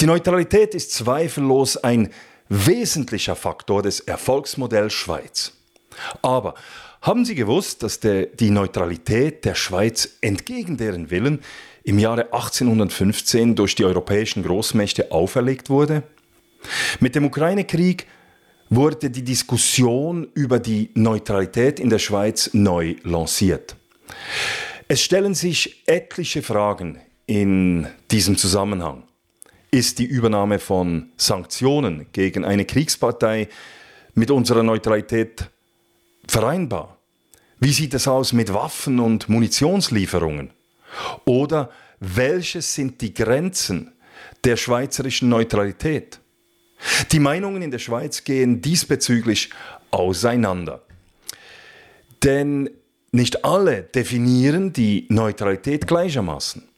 Die Neutralität ist zweifellos ein wesentlicher Faktor des Erfolgsmodells Schweiz. Aber haben Sie gewusst, dass der, die Neutralität der Schweiz entgegen deren Willen im Jahre 1815 durch die europäischen Großmächte auferlegt wurde? Mit dem Ukraine-Krieg wurde die Diskussion über die Neutralität in der Schweiz neu lanciert. Es stellen sich etliche Fragen in diesem Zusammenhang. Ist die Übernahme von Sanktionen gegen eine Kriegspartei mit unserer Neutralität vereinbar? Wie sieht es aus mit Waffen- und Munitionslieferungen? Oder welches sind die Grenzen der schweizerischen Neutralität? Die Meinungen in der Schweiz gehen diesbezüglich auseinander. Denn nicht alle definieren die Neutralität gleichermaßen.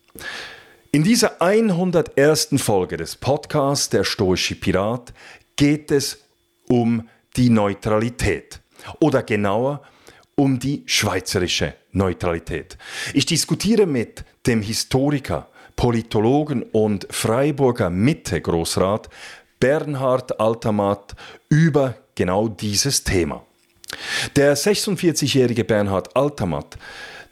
In dieser 101. Folge des Podcasts Der Stoische Pirat geht es um die Neutralität oder genauer um die schweizerische Neutralität. Ich diskutiere mit dem Historiker, Politologen und Freiburger Mitte-Großrat Bernhard Altamat über genau dieses Thema. Der 46-jährige Bernhard Altamat,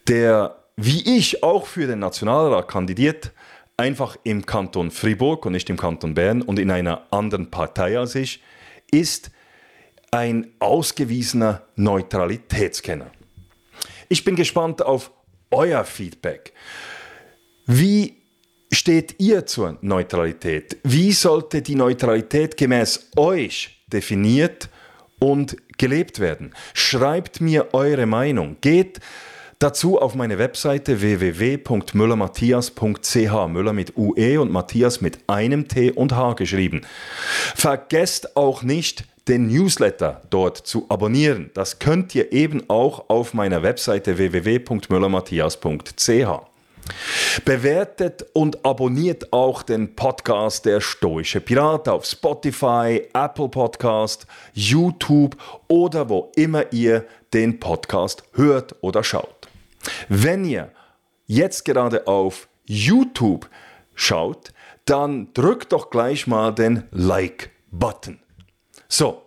der wie ich auch für den Nationalrat kandidiert, einfach im Kanton Fribourg und nicht im Kanton Bern und in einer anderen Partei als ich, ist ein ausgewiesener Neutralitätskenner. Ich bin gespannt auf euer Feedback. Wie steht ihr zur Neutralität? Wie sollte die Neutralität gemäß euch definiert und gelebt werden? Schreibt mir eure Meinung. Geht dazu auf meine Webseite www.müllermatthias.ch. Müller mit UE und Matthias mit einem T und H geschrieben. Vergesst auch nicht, den Newsletter dort zu abonnieren. Das könnt ihr eben auch auf meiner Webseite www.müllermatthias.ch. Bewertet und abonniert auch den Podcast Der Stoische Pirat auf Spotify, Apple Podcast, YouTube oder wo immer ihr den Podcast hört oder schaut. Wenn ihr jetzt gerade auf YouTube schaut, dann drückt doch gleich mal den Like-Button. So,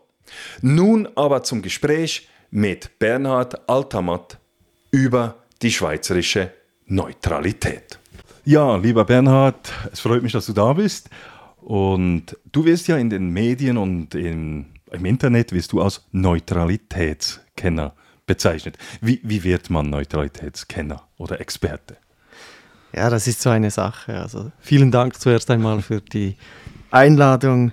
nun aber zum Gespräch mit Bernhard Altamat über die schweizerische Neutralität. Ja, lieber Bernhard, es freut mich, dass du da bist. Und du wirst ja in den Medien und in, im Internet wirst du als Neutralitätskenner bezeichnet. Wie, wie wird man Neutralitätskenner oder Experte? Ja, das ist so eine Sache. Also vielen Dank zuerst einmal für die Einladung,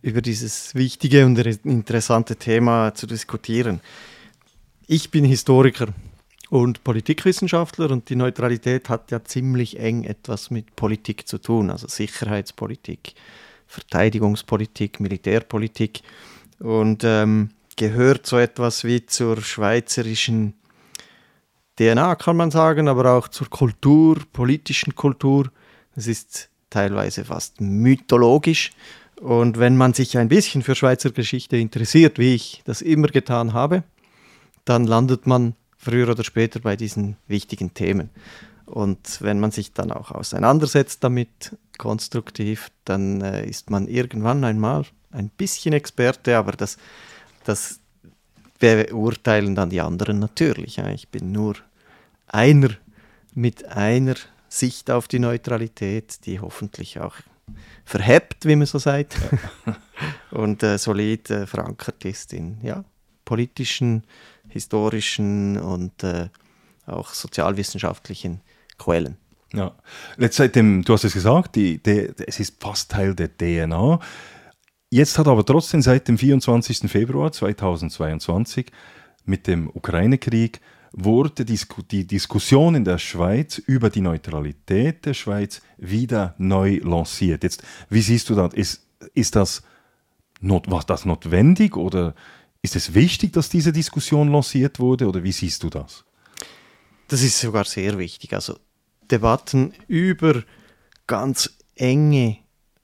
über dieses wichtige und interessante Thema zu diskutieren. Ich bin Historiker und Politikwissenschaftler und die Neutralität hat ja ziemlich eng etwas mit Politik zu tun, also Sicherheitspolitik, Verteidigungspolitik, Militärpolitik und ähm, gehört so etwas wie zur schweizerischen DNA, kann man sagen, aber auch zur Kultur, politischen Kultur. Es ist teilweise fast mythologisch. Und wenn man sich ein bisschen für Schweizer Geschichte interessiert, wie ich das immer getan habe, dann landet man früher oder später bei diesen wichtigen Themen. Und wenn man sich dann auch auseinandersetzt damit konstruktiv, dann äh, ist man irgendwann einmal ein bisschen Experte, aber das, das beurteilen dann die anderen natürlich. Ja. Ich bin nur einer mit einer Sicht auf die Neutralität, die hoffentlich auch verhebt, wie man so sagt, und äh, solid äh, verankert ist in ja, politischen historischen und äh, auch sozialwissenschaftlichen Quellen. Ja, jetzt seit dem, du hast es gesagt, die, die, es ist fast Teil der DNA. Jetzt hat aber trotzdem seit dem 24. Februar 2022 mit dem Ukraine-Krieg wurde die Diskussion in der Schweiz über die Neutralität der Schweiz wieder neu lanciert. Jetzt, wie siehst du das? Ist, ist das, not, war das notwendig oder ist es wichtig, dass diese Diskussion lanciert wurde oder wie siehst du das? Das ist sogar sehr wichtig. Also Debatten über ganz enge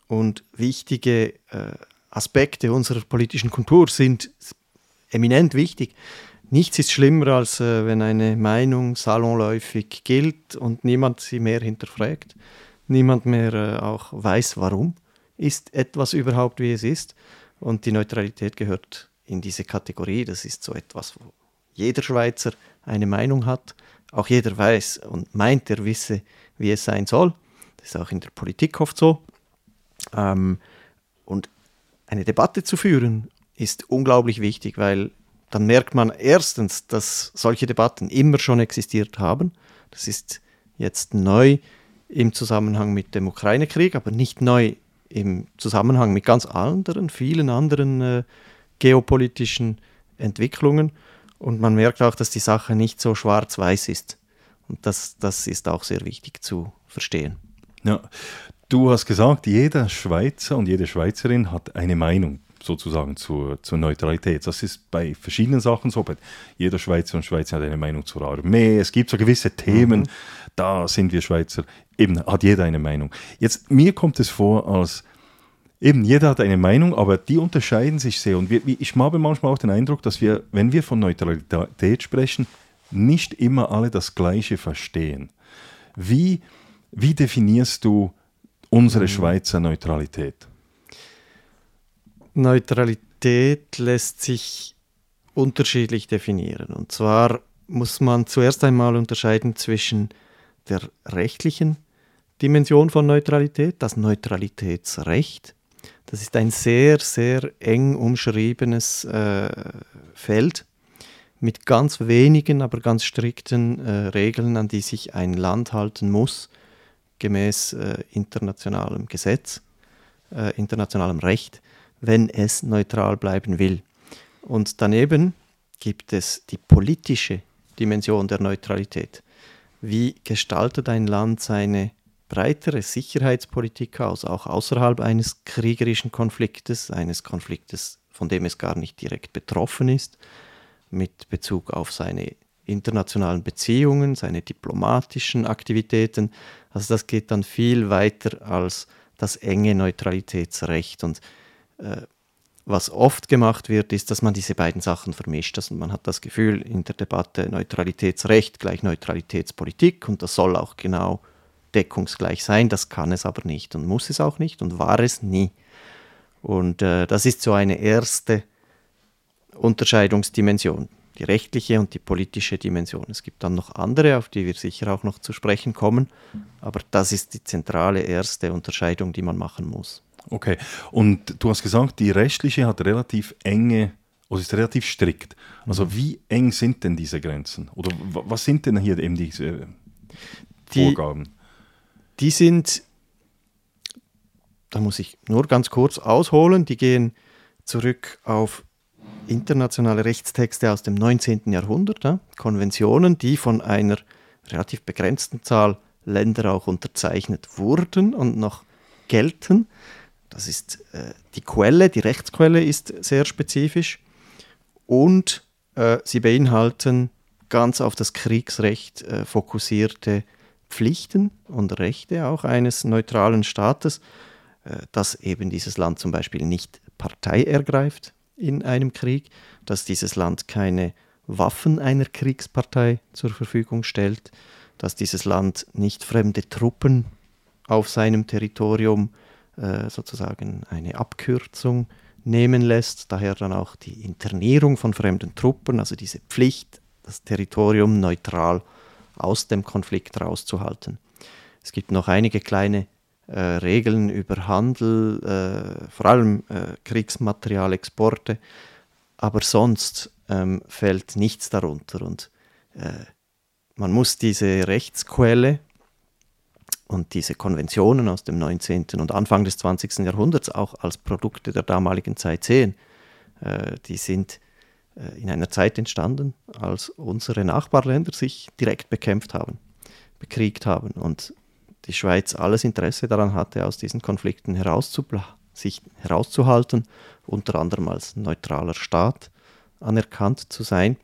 und wichtige äh, Aspekte unserer politischen Kultur sind eminent wichtig. Nichts ist schlimmer, als äh, wenn eine Meinung salonläufig gilt und niemand sie mehr hinterfragt, niemand mehr äh, auch weiß, warum ist etwas überhaupt, wie es ist. Und die Neutralität gehört in diese Kategorie. Das ist so etwas, wo jeder Schweizer eine Meinung hat, auch jeder weiß und meint, er wisse, wie es sein soll. Das ist auch in der Politik oft so. Ähm, und eine Debatte zu führen ist unglaublich wichtig, weil dann merkt man erstens, dass solche Debatten immer schon existiert haben. Das ist jetzt neu im Zusammenhang mit dem Ukraine-Krieg, aber nicht neu im Zusammenhang mit ganz anderen, vielen anderen äh, geopolitischen Entwicklungen. Und man merkt auch, dass die Sache nicht so schwarz-weiß ist. Und das, das ist auch sehr wichtig zu verstehen. Ja, du hast gesagt, jeder Schweizer und jede Schweizerin hat eine Meinung sozusagen zur, zur Neutralität. Das ist bei verschiedenen Sachen so. Jeder Schweizer und Schweizer hat eine Meinung zur Armee. Es gibt so gewisse Themen, mhm. da sind wir Schweizer, eben hat jeder eine Meinung. Jetzt, mir kommt es vor, als eben jeder hat eine Meinung, aber die unterscheiden sich sehr. Und wir, ich habe manchmal auch den Eindruck, dass wir, wenn wir von Neutralität sprechen, nicht immer alle das Gleiche verstehen. Wie, wie definierst du unsere mhm. Schweizer Neutralität? Neutralität lässt sich unterschiedlich definieren. Und zwar muss man zuerst einmal unterscheiden zwischen der rechtlichen Dimension von Neutralität, das Neutralitätsrecht. Das ist ein sehr, sehr eng umschriebenes äh, Feld mit ganz wenigen, aber ganz strikten äh, Regeln, an die sich ein Land halten muss, gemäß äh, internationalem Gesetz, äh, internationalem Recht wenn es neutral bleiben will. Und daneben gibt es die politische Dimension der Neutralität. Wie gestaltet ein Land seine breitere Sicherheitspolitik aus, auch außerhalb eines kriegerischen Konfliktes, eines Konfliktes, von dem es gar nicht direkt betroffen ist, mit Bezug auf seine internationalen Beziehungen, seine diplomatischen Aktivitäten. Also das geht dann viel weiter als das enge Neutralitätsrecht. Und äh, was oft gemacht wird, ist, dass man diese beiden Sachen vermischt. Also man hat das Gefühl in der Debatte Neutralitätsrecht gleich Neutralitätspolitik und das soll auch genau deckungsgleich sein. Das kann es aber nicht und muss es auch nicht und war es nie. Und äh, das ist so eine erste Unterscheidungsdimension, die rechtliche und die politische Dimension. Es gibt dann noch andere, auf die wir sicher auch noch zu sprechen kommen, aber das ist die zentrale erste Unterscheidung, die man machen muss. Okay, und du hast gesagt, die rechtliche hat relativ enge, oder ist relativ strikt. Also mhm. wie eng sind denn diese Grenzen? Oder was sind denn hier eben diese Vorgaben? Die, die sind, da muss ich nur ganz kurz ausholen, die gehen zurück auf internationale Rechtstexte aus dem 19. Jahrhundert, ja? Konventionen, die von einer relativ begrenzten Zahl Länder auch unterzeichnet wurden und noch gelten. Das ist äh, die Quelle, die Rechtsquelle ist sehr spezifisch und äh, sie beinhalten ganz auf das Kriegsrecht äh, fokussierte Pflichten und Rechte auch eines neutralen Staates, äh, dass eben dieses Land zum Beispiel nicht Partei ergreift in einem Krieg, dass dieses Land keine Waffen einer Kriegspartei zur Verfügung stellt, dass dieses Land nicht fremde Truppen auf seinem Territorium äh, sozusagen eine Abkürzung nehmen lässt. Daher dann auch die Internierung von fremden Truppen, also diese Pflicht, das Territorium neutral aus dem Konflikt rauszuhalten. Es gibt noch einige kleine äh, Regeln über Handel, äh, vor allem äh, Kriegsmaterialexporte, aber sonst ähm, fällt nichts darunter. Und äh, man muss diese Rechtsquelle, und diese Konventionen aus dem 19. und Anfang des 20. Jahrhunderts auch als Produkte der damaligen Zeit sehen. Äh, die sind in einer Zeit entstanden, als unsere Nachbarländer sich direkt bekämpft haben, bekriegt haben und die Schweiz alles Interesse daran hatte, aus diesen Konflikten sich herauszuhalten, unter anderem als neutraler Staat anerkannt zu sein.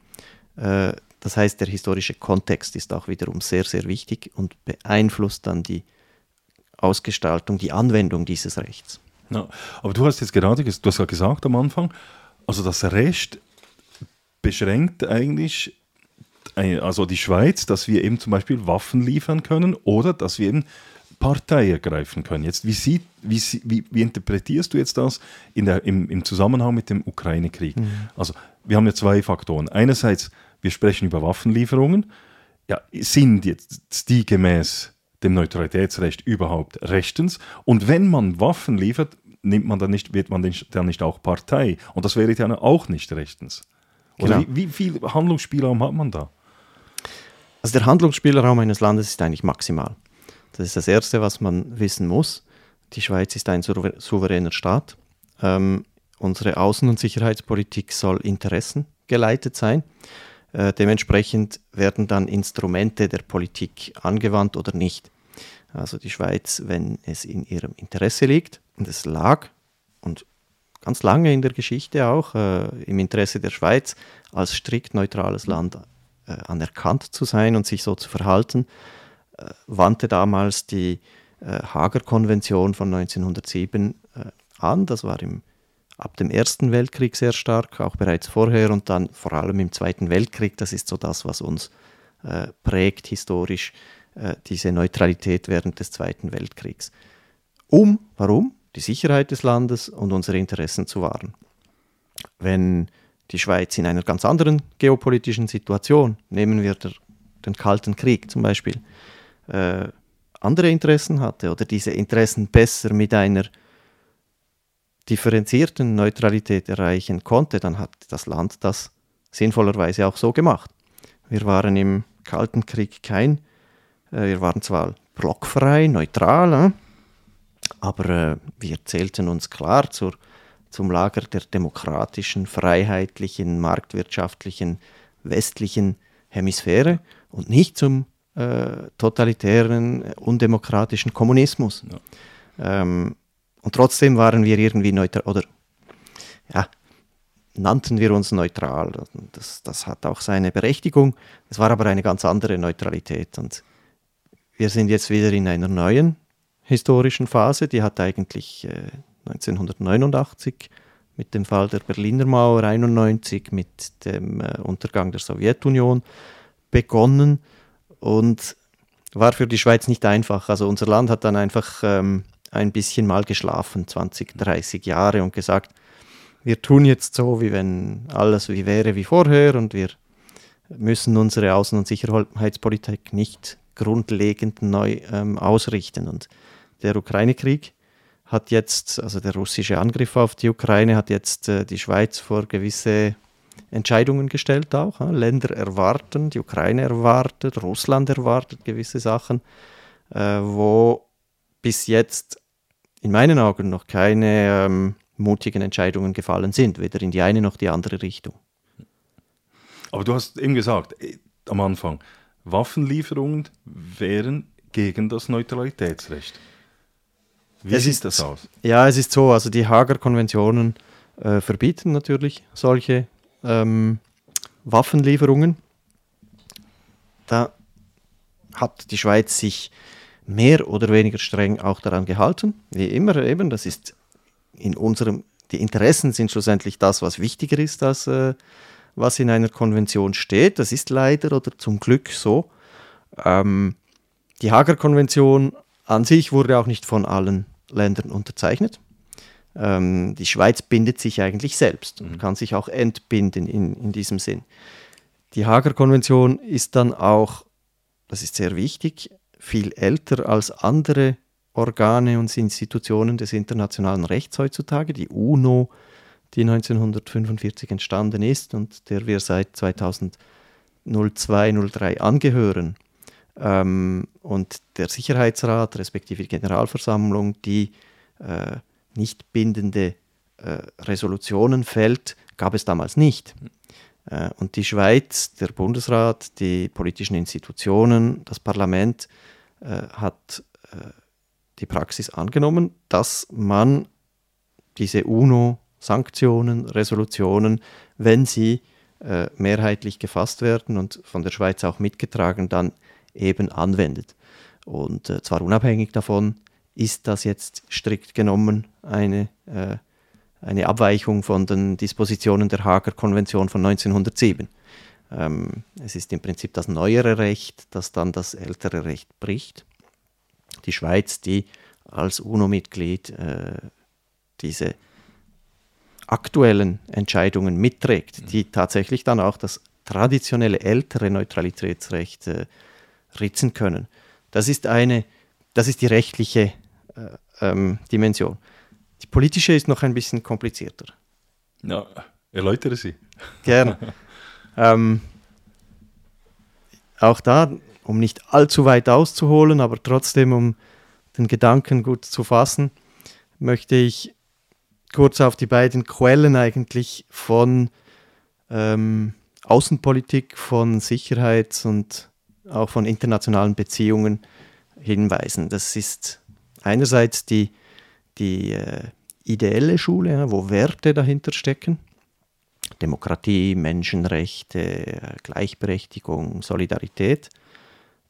Äh, das heißt, der historische Kontext ist auch wiederum sehr, sehr wichtig und beeinflusst dann die Ausgestaltung, die Anwendung dieses Rechts. Ja, aber du hast jetzt gerade, du hast gesagt am Anfang, also das Recht beschränkt eigentlich also die Schweiz, dass wir eben zum Beispiel Waffen liefern können oder dass wir eben Partei ergreifen können. Jetzt, wie, sieht, wie, wie, wie interpretierst du jetzt das in der, im, im Zusammenhang mit dem Ukraine-Krieg? Mhm. Also wir haben ja zwei Faktoren. Einerseits, wir sprechen über Waffenlieferungen. Ja, sind jetzt die gemäß dem Neutralitätsrecht überhaupt rechtens? Und wenn man Waffen liefert, nimmt man dann nicht, wird man dann nicht auch Partei? Und das wäre dann auch nicht rechtens. Oder genau. wie, wie viel Handlungsspielraum hat man da? Also der Handlungsspielraum eines Landes ist eigentlich maximal. Das ist das Erste, was man wissen muss. Die Schweiz ist ein souveräner Staat. Ähm, unsere Außen- und Sicherheitspolitik soll interessengeleitet sein. Äh, dementsprechend werden dann Instrumente der Politik angewandt oder nicht. Also die Schweiz, wenn es in ihrem Interesse liegt, und es lag und ganz lange in der Geschichte auch äh, im Interesse der Schweiz als strikt neutrales Land anerkannt zu sein und sich so zu verhalten, äh, wandte damals die äh, Hager Konvention von 1907 äh, an. Das war im, ab dem Ersten Weltkrieg sehr stark, auch bereits vorher und dann vor allem im Zweiten Weltkrieg. Das ist so das, was uns äh, prägt historisch, äh, diese Neutralität während des Zweiten Weltkriegs. Um, warum? Die Sicherheit des Landes und unsere Interessen zu wahren. Wenn die Schweiz in einer ganz anderen geopolitischen Situation, nehmen wir der, den Kalten Krieg zum Beispiel, äh, andere Interessen hatte oder diese Interessen besser mit einer differenzierten Neutralität erreichen konnte, dann hat das Land das sinnvollerweise auch so gemacht. Wir waren im Kalten Krieg kein, äh, wir waren zwar blockfrei, neutral, äh, aber äh, wir zählten uns klar zur zum Lager der demokratischen, freiheitlichen, marktwirtschaftlichen, westlichen Hemisphäre und nicht zum äh, totalitären, undemokratischen Kommunismus. Ja. Ähm, und trotzdem waren wir irgendwie neutral, oder ja, nannten wir uns neutral. Das, das hat auch seine Berechtigung. Es war aber eine ganz andere Neutralität. Und wir sind jetzt wieder in einer neuen historischen Phase, die hat eigentlich äh, 1989 mit dem Fall der Berliner Mauer, 91 mit dem äh, Untergang der Sowjetunion begonnen und war für die Schweiz nicht einfach. Also unser Land hat dann einfach ähm, ein bisschen mal geschlafen, 20, 30 Jahre und gesagt, wir tun jetzt so, wie wenn alles wie wäre wie vorher und wir müssen unsere Außen- und Sicherheitspolitik nicht grundlegend neu ähm, ausrichten. Und der Ukraine-Krieg hat jetzt, also der russische Angriff auf die Ukraine hat jetzt äh, die Schweiz vor gewisse Entscheidungen gestellt auch. Ja. Länder erwarten, die Ukraine erwartet, Russland erwartet gewisse Sachen, äh, wo bis jetzt in meinen Augen noch keine ähm, mutigen Entscheidungen gefallen sind, weder in die eine noch die andere Richtung. Aber du hast eben gesagt, äh, am Anfang, Waffenlieferungen wären gegen das Neutralitätsrecht. Wie es sieht ist, das aus? Ja, es ist so, also die Hager Konventionen äh, verbieten natürlich solche ähm, Waffenlieferungen. Da hat die Schweiz sich mehr oder weniger streng auch daran gehalten. Wie immer eben, das ist in unserem, die Interessen sind schlussendlich das, was wichtiger ist, als äh, was in einer Konvention steht. Das ist leider oder zum Glück so. Ähm, die Hager Konvention an sich wurde auch nicht von allen Ländern unterzeichnet. Ähm, die Schweiz bindet sich eigentlich selbst und mhm. kann sich auch entbinden in, in diesem Sinn. Die Hager Konvention ist dann auch, das ist sehr wichtig, viel älter als andere Organe und Institutionen des internationalen Rechts heutzutage. Die UNO, die 1945 entstanden ist und der wir seit 2002, 2003 angehören, ähm, und der Sicherheitsrat respektive die Generalversammlung, die äh, nicht bindende äh, Resolutionen fällt, gab es damals nicht. Äh, und die Schweiz, der Bundesrat, die politischen Institutionen, das Parlament äh, hat äh, die Praxis angenommen, dass man diese UNO-Sanktionen, Resolutionen, wenn sie äh, mehrheitlich gefasst werden und von der Schweiz auch mitgetragen, dann eben anwendet. Und äh, zwar unabhängig davon, ist das jetzt strikt genommen eine, äh, eine Abweichung von den Dispositionen der Hager Konvention von 1907. Ähm, es ist im Prinzip das neuere Recht, das dann das ältere Recht bricht. Die Schweiz, die als UNO-Mitglied äh, diese aktuellen Entscheidungen mitträgt, mhm. die tatsächlich dann auch das traditionelle ältere Neutralitätsrecht äh, ritzen können. Das ist eine, das ist die rechtliche äh, ähm, Dimension. Die politische ist noch ein bisschen komplizierter. Ja, erläutere sie. Gerne. ähm, auch da, um nicht allzu weit auszuholen, aber trotzdem, um den Gedanken gut zu fassen, möchte ich kurz auf die beiden Quellen eigentlich von ähm, Außenpolitik, von Sicherheits- und auch von internationalen Beziehungen hinweisen. Das ist einerseits die, die äh, ideelle Schule, ja, wo Werte dahinter stecken. Demokratie, Menschenrechte, Gleichberechtigung, Solidarität.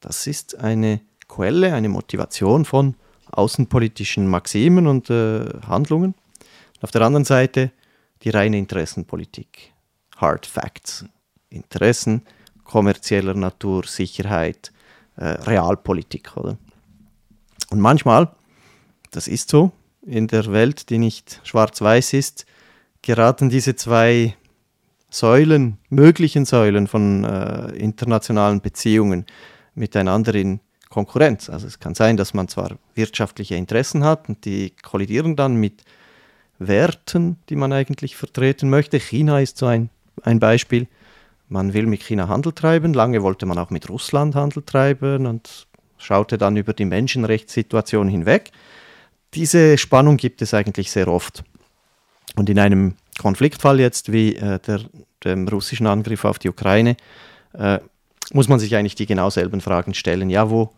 Das ist eine Quelle, eine Motivation von außenpolitischen Maximen und äh, Handlungen. Auf der anderen Seite die reine Interessenpolitik. Hard Facts. Interessen kommerzieller Natur, Sicherheit, äh, Realpolitik. Oder? Und manchmal, das ist so, in der Welt, die nicht schwarz-weiß ist, geraten diese zwei Säulen, möglichen Säulen von äh, internationalen Beziehungen miteinander in Konkurrenz. Also es kann sein, dass man zwar wirtschaftliche Interessen hat und die kollidieren dann mit Werten, die man eigentlich vertreten möchte. China ist so ein, ein Beispiel. Man will mit China Handel treiben. Lange wollte man auch mit Russland Handel treiben und schaute dann über die Menschenrechtssituation hinweg. Diese Spannung gibt es eigentlich sehr oft. Und in einem Konfliktfall jetzt wie äh, der, dem russischen Angriff auf die Ukraine äh, muss man sich eigentlich die genau selben Fragen stellen. Ja, wo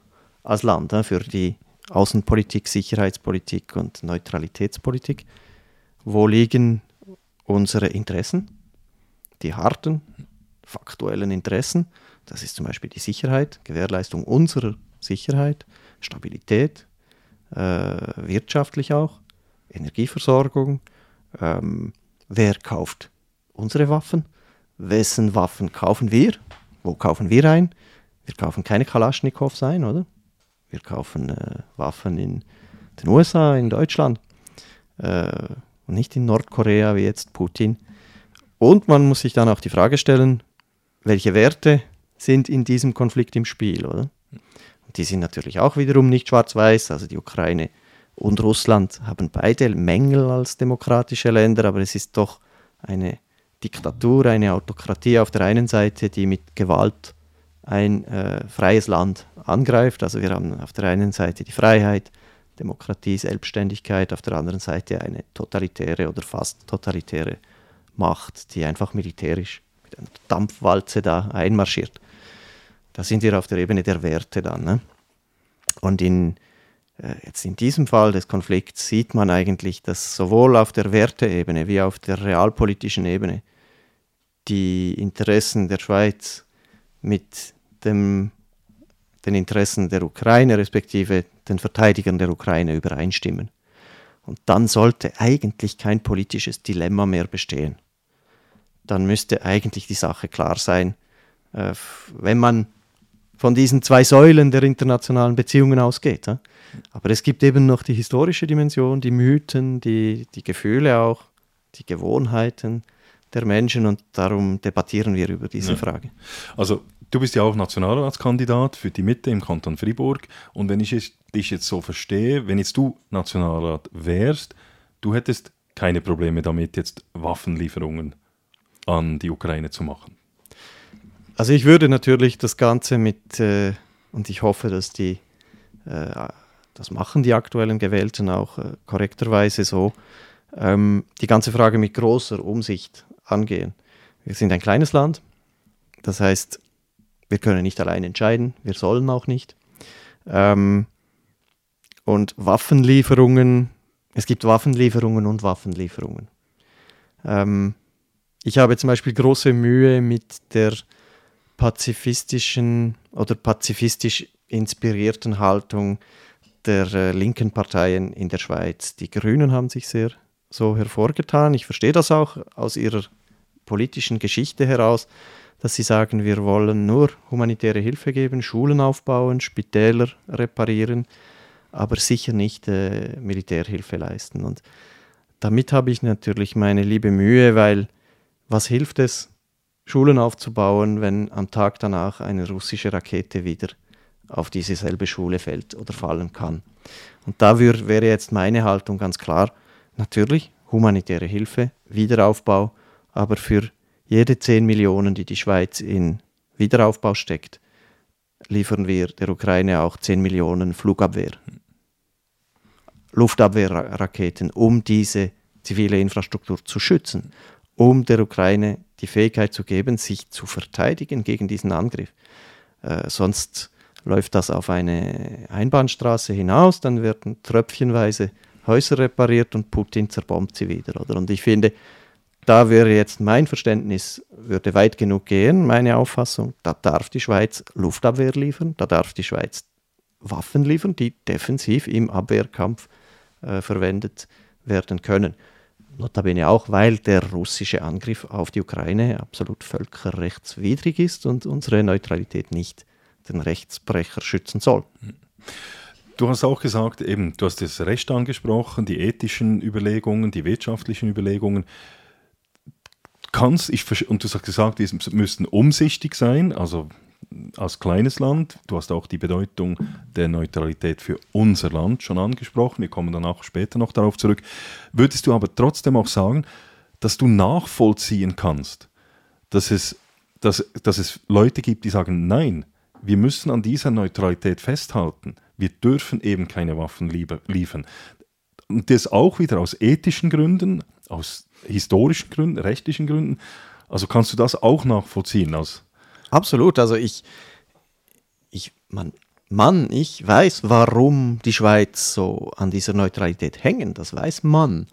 als Land äh, für die Außenpolitik, Sicherheitspolitik und Neutralitätspolitik wo liegen unsere Interessen, die harten, faktuellen Interessen. Das ist zum Beispiel die Sicherheit, Gewährleistung unserer Sicherheit, Stabilität, äh, wirtschaftlich auch, Energieversorgung. Ähm, wer kauft unsere Waffen? Wessen Waffen kaufen wir? Wo kaufen wir ein? Wir kaufen keine Kalaschnikows ein, oder? Wir kaufen äh, Waffen in den USA, in Deutschland. Äh, und nicht in Nordkorea wie jetzt Putin. Und man muss sich dann auch die Frage stellen, welche Werte sind in diesem Konflikt im Spiel, oder? Und die sind natürlich auch wiederum nicht schwarz-weiß, also die Ukraine und Russland haben beide Mängel als demokratische Länder, aber es ist doch eine Diktatur, eine Autokratie auf der einen Seite, die mit Gewalt ein äh, freies Land angreift. Also wir haben auf der einen Seite die Freiheit, Demokratie, Selbstständigkeit, auf der anderen Seite eine totalitäre oder fast totalitäre Macht, die einfach militärisch Dampfwalze da einmarschiert. Da sind wir auf der Ebene der Werte dann. Ne? Und in, äh, jetzt in diesem Fall des Konflikts sieht man eigentlich, dass sowohl auf der Werteebene wie auf der realpolitischen Ebene die Interessen der Schweiz mit dem, den Interessen der Ukraine respektive den Verteidigern der Ukraine übereinstimmen. Und dann sollte eigentlich kein politisches Dilemma mehr bestehen. Dann müsste eigentlich die Sache klar sein, äh, wenn man von diesen zwei Säulen der internationalen Beziehungen ausgeht. Aber es gibt eben noch die historische Dimension, die Mythen, die, die Gefühle auch, die Gewohnheiten der Menschen und darum debattieren wir über diese ja. Frage. Also Du bist ja auch Nationalratskandidat für die Mitte im Kanton Fribourg. Und wenn ich dich jetzt so verstehe, wenn jetzt du Nationalrat wärst, du hättest keine Probleme damit, jetzt Waffenlieferungen an die Ukraine zu machen. Also ich würde natürlich das Ganze mit, äh, und ich hoffe, dass die, äh, das machen die aktuellen Gewählten auch äh, korrekterweise so, ähm, die ganze Frage mit großer Umsicht angehen. Wir sind ein kleines Land, das heißt, wir können nicht allein entscheiden, wir sollen auch nicht. Ähm, und Waffenlieferungen, es gibt Waffenlieferungen und Waffenlieferungen. Ähm, ich habe zum Beispiel große Mühe mit der pazifistischen oder pazifistisch inspirierten Haltung der äh, linken Parteien in der Schweiz. Die Grünen haben sich sehr so hervorgetan. Ich verstehe das auch aus ihrer politischen Geschichte heraus, dass sie sagen, wir wollen nur humanitäre Hilfe geben, Schulen aufbauen, Spitäler reparieren, aber sicher nicht äh, Militärhilfe leisten. Und damit habe ich natürlich meine liebe Mühe, weil was hilft es, Schulen aufzubauen, wenn am Tag danach eine russische Rakete wieder auf diese selbe Schule fällt oder fallen kann. Und da wär, wäre jetzt meine Haltung ganz klar, natürlich humanitäre Hilfe, Wiederaufbau, aber für jede 10 Millionen, die die Schweiz in Wiederaufbau steckt, liefern wir der Ukraine auch 10 Millionen Flugabwehr, Luftabwehrraketen, um diese zivile Infrastruktur zu schützen, um der Ukraine die Fähigkeit zu geben, sich zu verteidigen gegen diesen Angriff. Äh, sonst läuft das auf eine Einbahnstraße hinaus, dann werden tröpfchenweise Häuser repariert und Putin zerbombt sie wieder. Oder? Und ich finde, da wäre jetzt mein Verständnis, würde weit genug gehen, meine Auffassung, da darf die Schweiz Luftabwehr liefern, da darf die Schweiz Waffen liefern, die defensiv im Abwehrkampf äh, verwendet werden können. Notabene auch, weil der russische Angriff auf die Ukraine absolut völkerrechtswidrig ist und unsere Neutralität nicht den Rechtsbrecher schützen soll. Du hast auch gesagt, eben, du hast das Recht angesprochen, die ethischen Überlegungen, die wirtschaftlichen Überlegungen. Kannst, ich, und du hast gesagt, wir müssten umsichtig sein, also als kleines Land. Du hast auch die Bedeutung der Neutralität für unser Land schon angesprochen. Wir kommen dann auch später noch darauf zurück. Würdest du aber trotzdem auch sagen, dass du nachvollziehen kannst, dass es, dass, dass es Leute gibt, die sagen, nein, wir müssen an dieser Neutralität festhalten. Wir dürfen eben keine Waffen liefern. Und das auch wieder aus ethischen Gründen, aus historischen Gründen, rechtlichen Gründen. Also kannst du das auch nachvollziehen als Absolut. Also ich, ich, man, Mann, ich weiß, warum die Schweiz so an dieser Neutralität hängen. Das weiß man.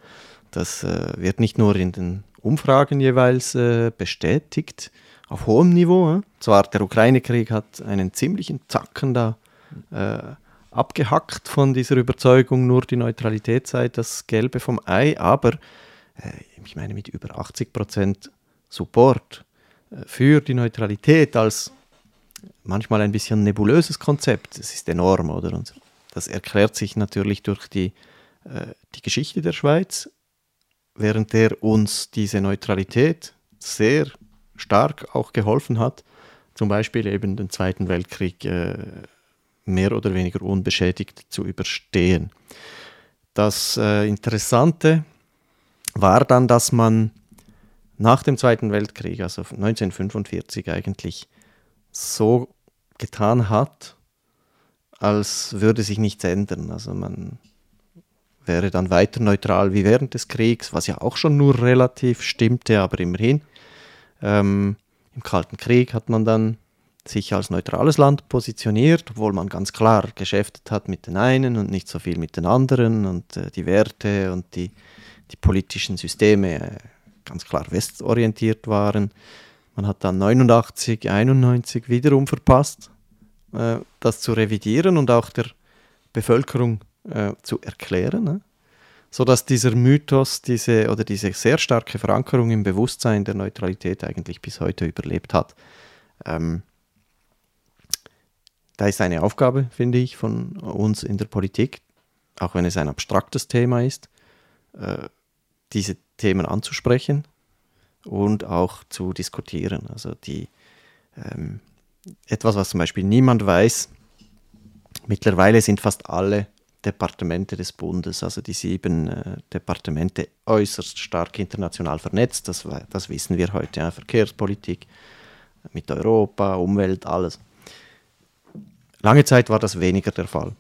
Das äh, wird nicht nur in den Umfragen jeweils äh, bestätigt, auf hohem Niveau. Äh. Zwar der Ukraine-Krieg hat einen ziemlichen Zacken da äh, abgehackt von dieser Überzeugung, nur die Neutralität sei das Gelbe vom Ei, aber äh, ich meine mit über 80 Prozent Support für die Neutralität als manchmal ein bisschen nebulöses Konzept. Das ist enorm, oder? Und das erklärt sich natürlich durch die, äh, die Geschichte der Schweiz, während der uns diese Neutralität sehr stark auch geholfen hat, zum Beispiel eben den Zweiten Weltkrieg äh, mehr oder weniger unbeschädigt zu überstehen. Das äh, Interessante war dann, dass man nach dem Zweiten Weltkrieg, also 1945 eigentlich, so getan hat, als würde sich nichts ändern. Also man wäre dann weiter neutral wie während des Kriegs, was ja auch schon nur relativ stimmte, aber immerhin. Ähm, Im Kalten Krieg hat man dann sich als neutrales Land positioniert, obwohl man ganz klar geschäftet hat mit den einen und nicht so viel mit den anderen und äh, die Werte und die, die politischen Systeme äh, ganz klar westorientiert waren. Man hat dann 89, 91 wiederum verpasst, äh, das zu revidieren und auch der Bevölkerung äh, zu erklären, ne? sodass dieser Mythos diese, oder diese sehr starke Verankerung im Bewusstsein der Neutralität eigentlich bis heute überlebt hat. Ähm, da ist eine Aufgabe, finde ich, von uns in der Politik, auch wenn es ein abstraktes Thema ist, äh, diese Themen anzusprechen und auch zu diskutieren. Also die ähm, etwas, was zum Beispiel niemand weiß, mittlerweile sind fast alle Departemente des Bundes, also die sieben äh, Departemente, äußerst stark international vernetzt. Das, das wissen wir heute. Ja. Verkehrspolitik mit Europa, Umwelt, alles. Lange Zeit war das weniger der Fall,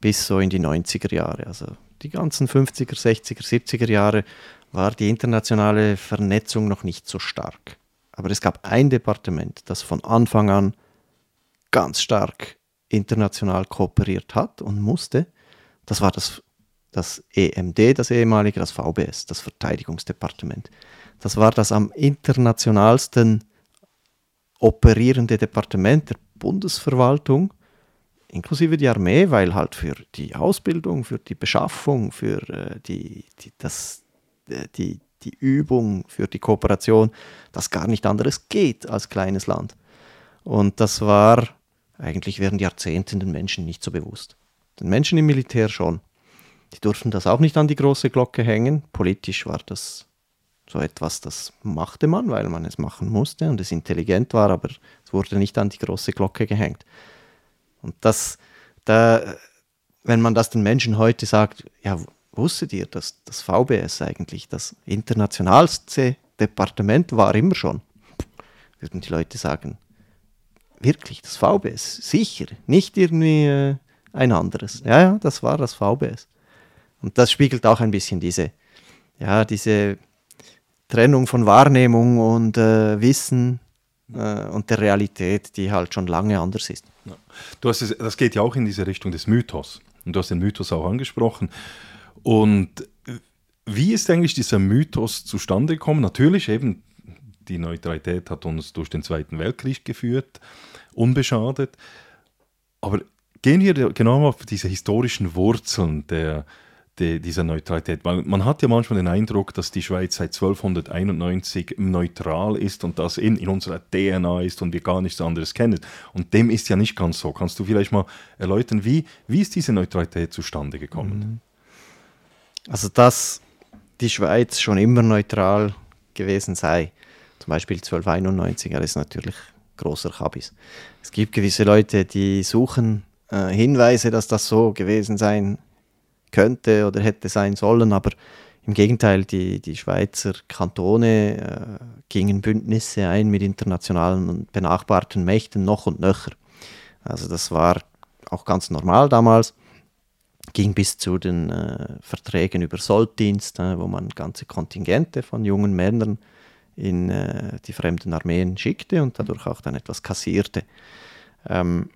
bis so in die 90er Jahre. Also die ganzen 50er, 60er, 70er Jahre war die internationale Vernetzung noch nicht so stark. Aber es gab ein Departement, das von Anfang an ganz stark international kooperiert hat und musste. Das war das, das EMD, das ehemalige, das VBS, das Verteidigungsdepartement. Das war das am internationalsten operierende Departement der Bundesverwaltung, inklusive die Armee, weil halt für die Ausbildung, für die Beschaffung, für äh, die, die, das, die, die Übung, für die Kooperation, das gar nicht anderes geht als kleines Land. Und das war eigentlich während Jahrzehnten den Menschen nicht so bewusst. Den Menschen im Militär schon. Die durften das auch nicht an die große Glocke hängen. Politisch war das so etwas, das machte man, weil man es machen musste und es intelligent war, aber es wurde nicht an die große Glocke gehängt. Und das, da, wenn man das den Menschen heute sagt, ja, wusstet ihr, dass das VBS eigentlich das internationalste Departement war immer schon, würden die Leute sagen, wirklich, das VBS, sicher, nicht irgendwie äh, ein anderes. Ja, ja, das war das VBS. Und das spiegelt auch ein bisschen diese, ja, diese Trennung von Wahrnehmung und äh, Wissen äh, und der Realität, die halt schon lange anders ist. Ja. Du hast es, das geht ja auch in diese Richtung des Mythos. Und du hast den Mythos auch angesprochen. Und wie ist eigentlich dieser Mythos zustande gekommen? Natürlich eben, die Neutralität hat uns durch den Zweiten Weltkrieg geführt, unbeschadet. Aber gehen wir genau auf diese historischen Wurzeln der, die, dieser Neutralität. Weil man hat ja manchmal den Eindruck, dass die Schweiz seit 1291 neutral ist und das in, in unserer DNA ist und wir gar nichts anderes kennen. Und dem ist ja nicht ganz so. Kannst du vielleicht mal erläutern, wie, wie ist diese Neutralität zustande gekommen? Mhm. Also, dass die Schweiz schon immer neutral gewesen sei, zum Beispiel 1291, ja, das ist natürlich großer Chabis. Es gibt gewisse Leute, die suchen äh, Hinweise, dass das so gewesen sein könnte oder hätte sein sollen, aber im Gegenteil, die, die Schweizer Kantone äh, gingen Bündnisse ein mit internationalen und benachbarten Mächten noch und nöcher. Also das war auch ganz normal damals. Ging bis zu den äh, Verträgen über Solddienst, äh, wo man ganze Kontingente von jungen Männern in äh, die fremden Armeen schickte und dadurch auch dann etwas kassierte. Ähm,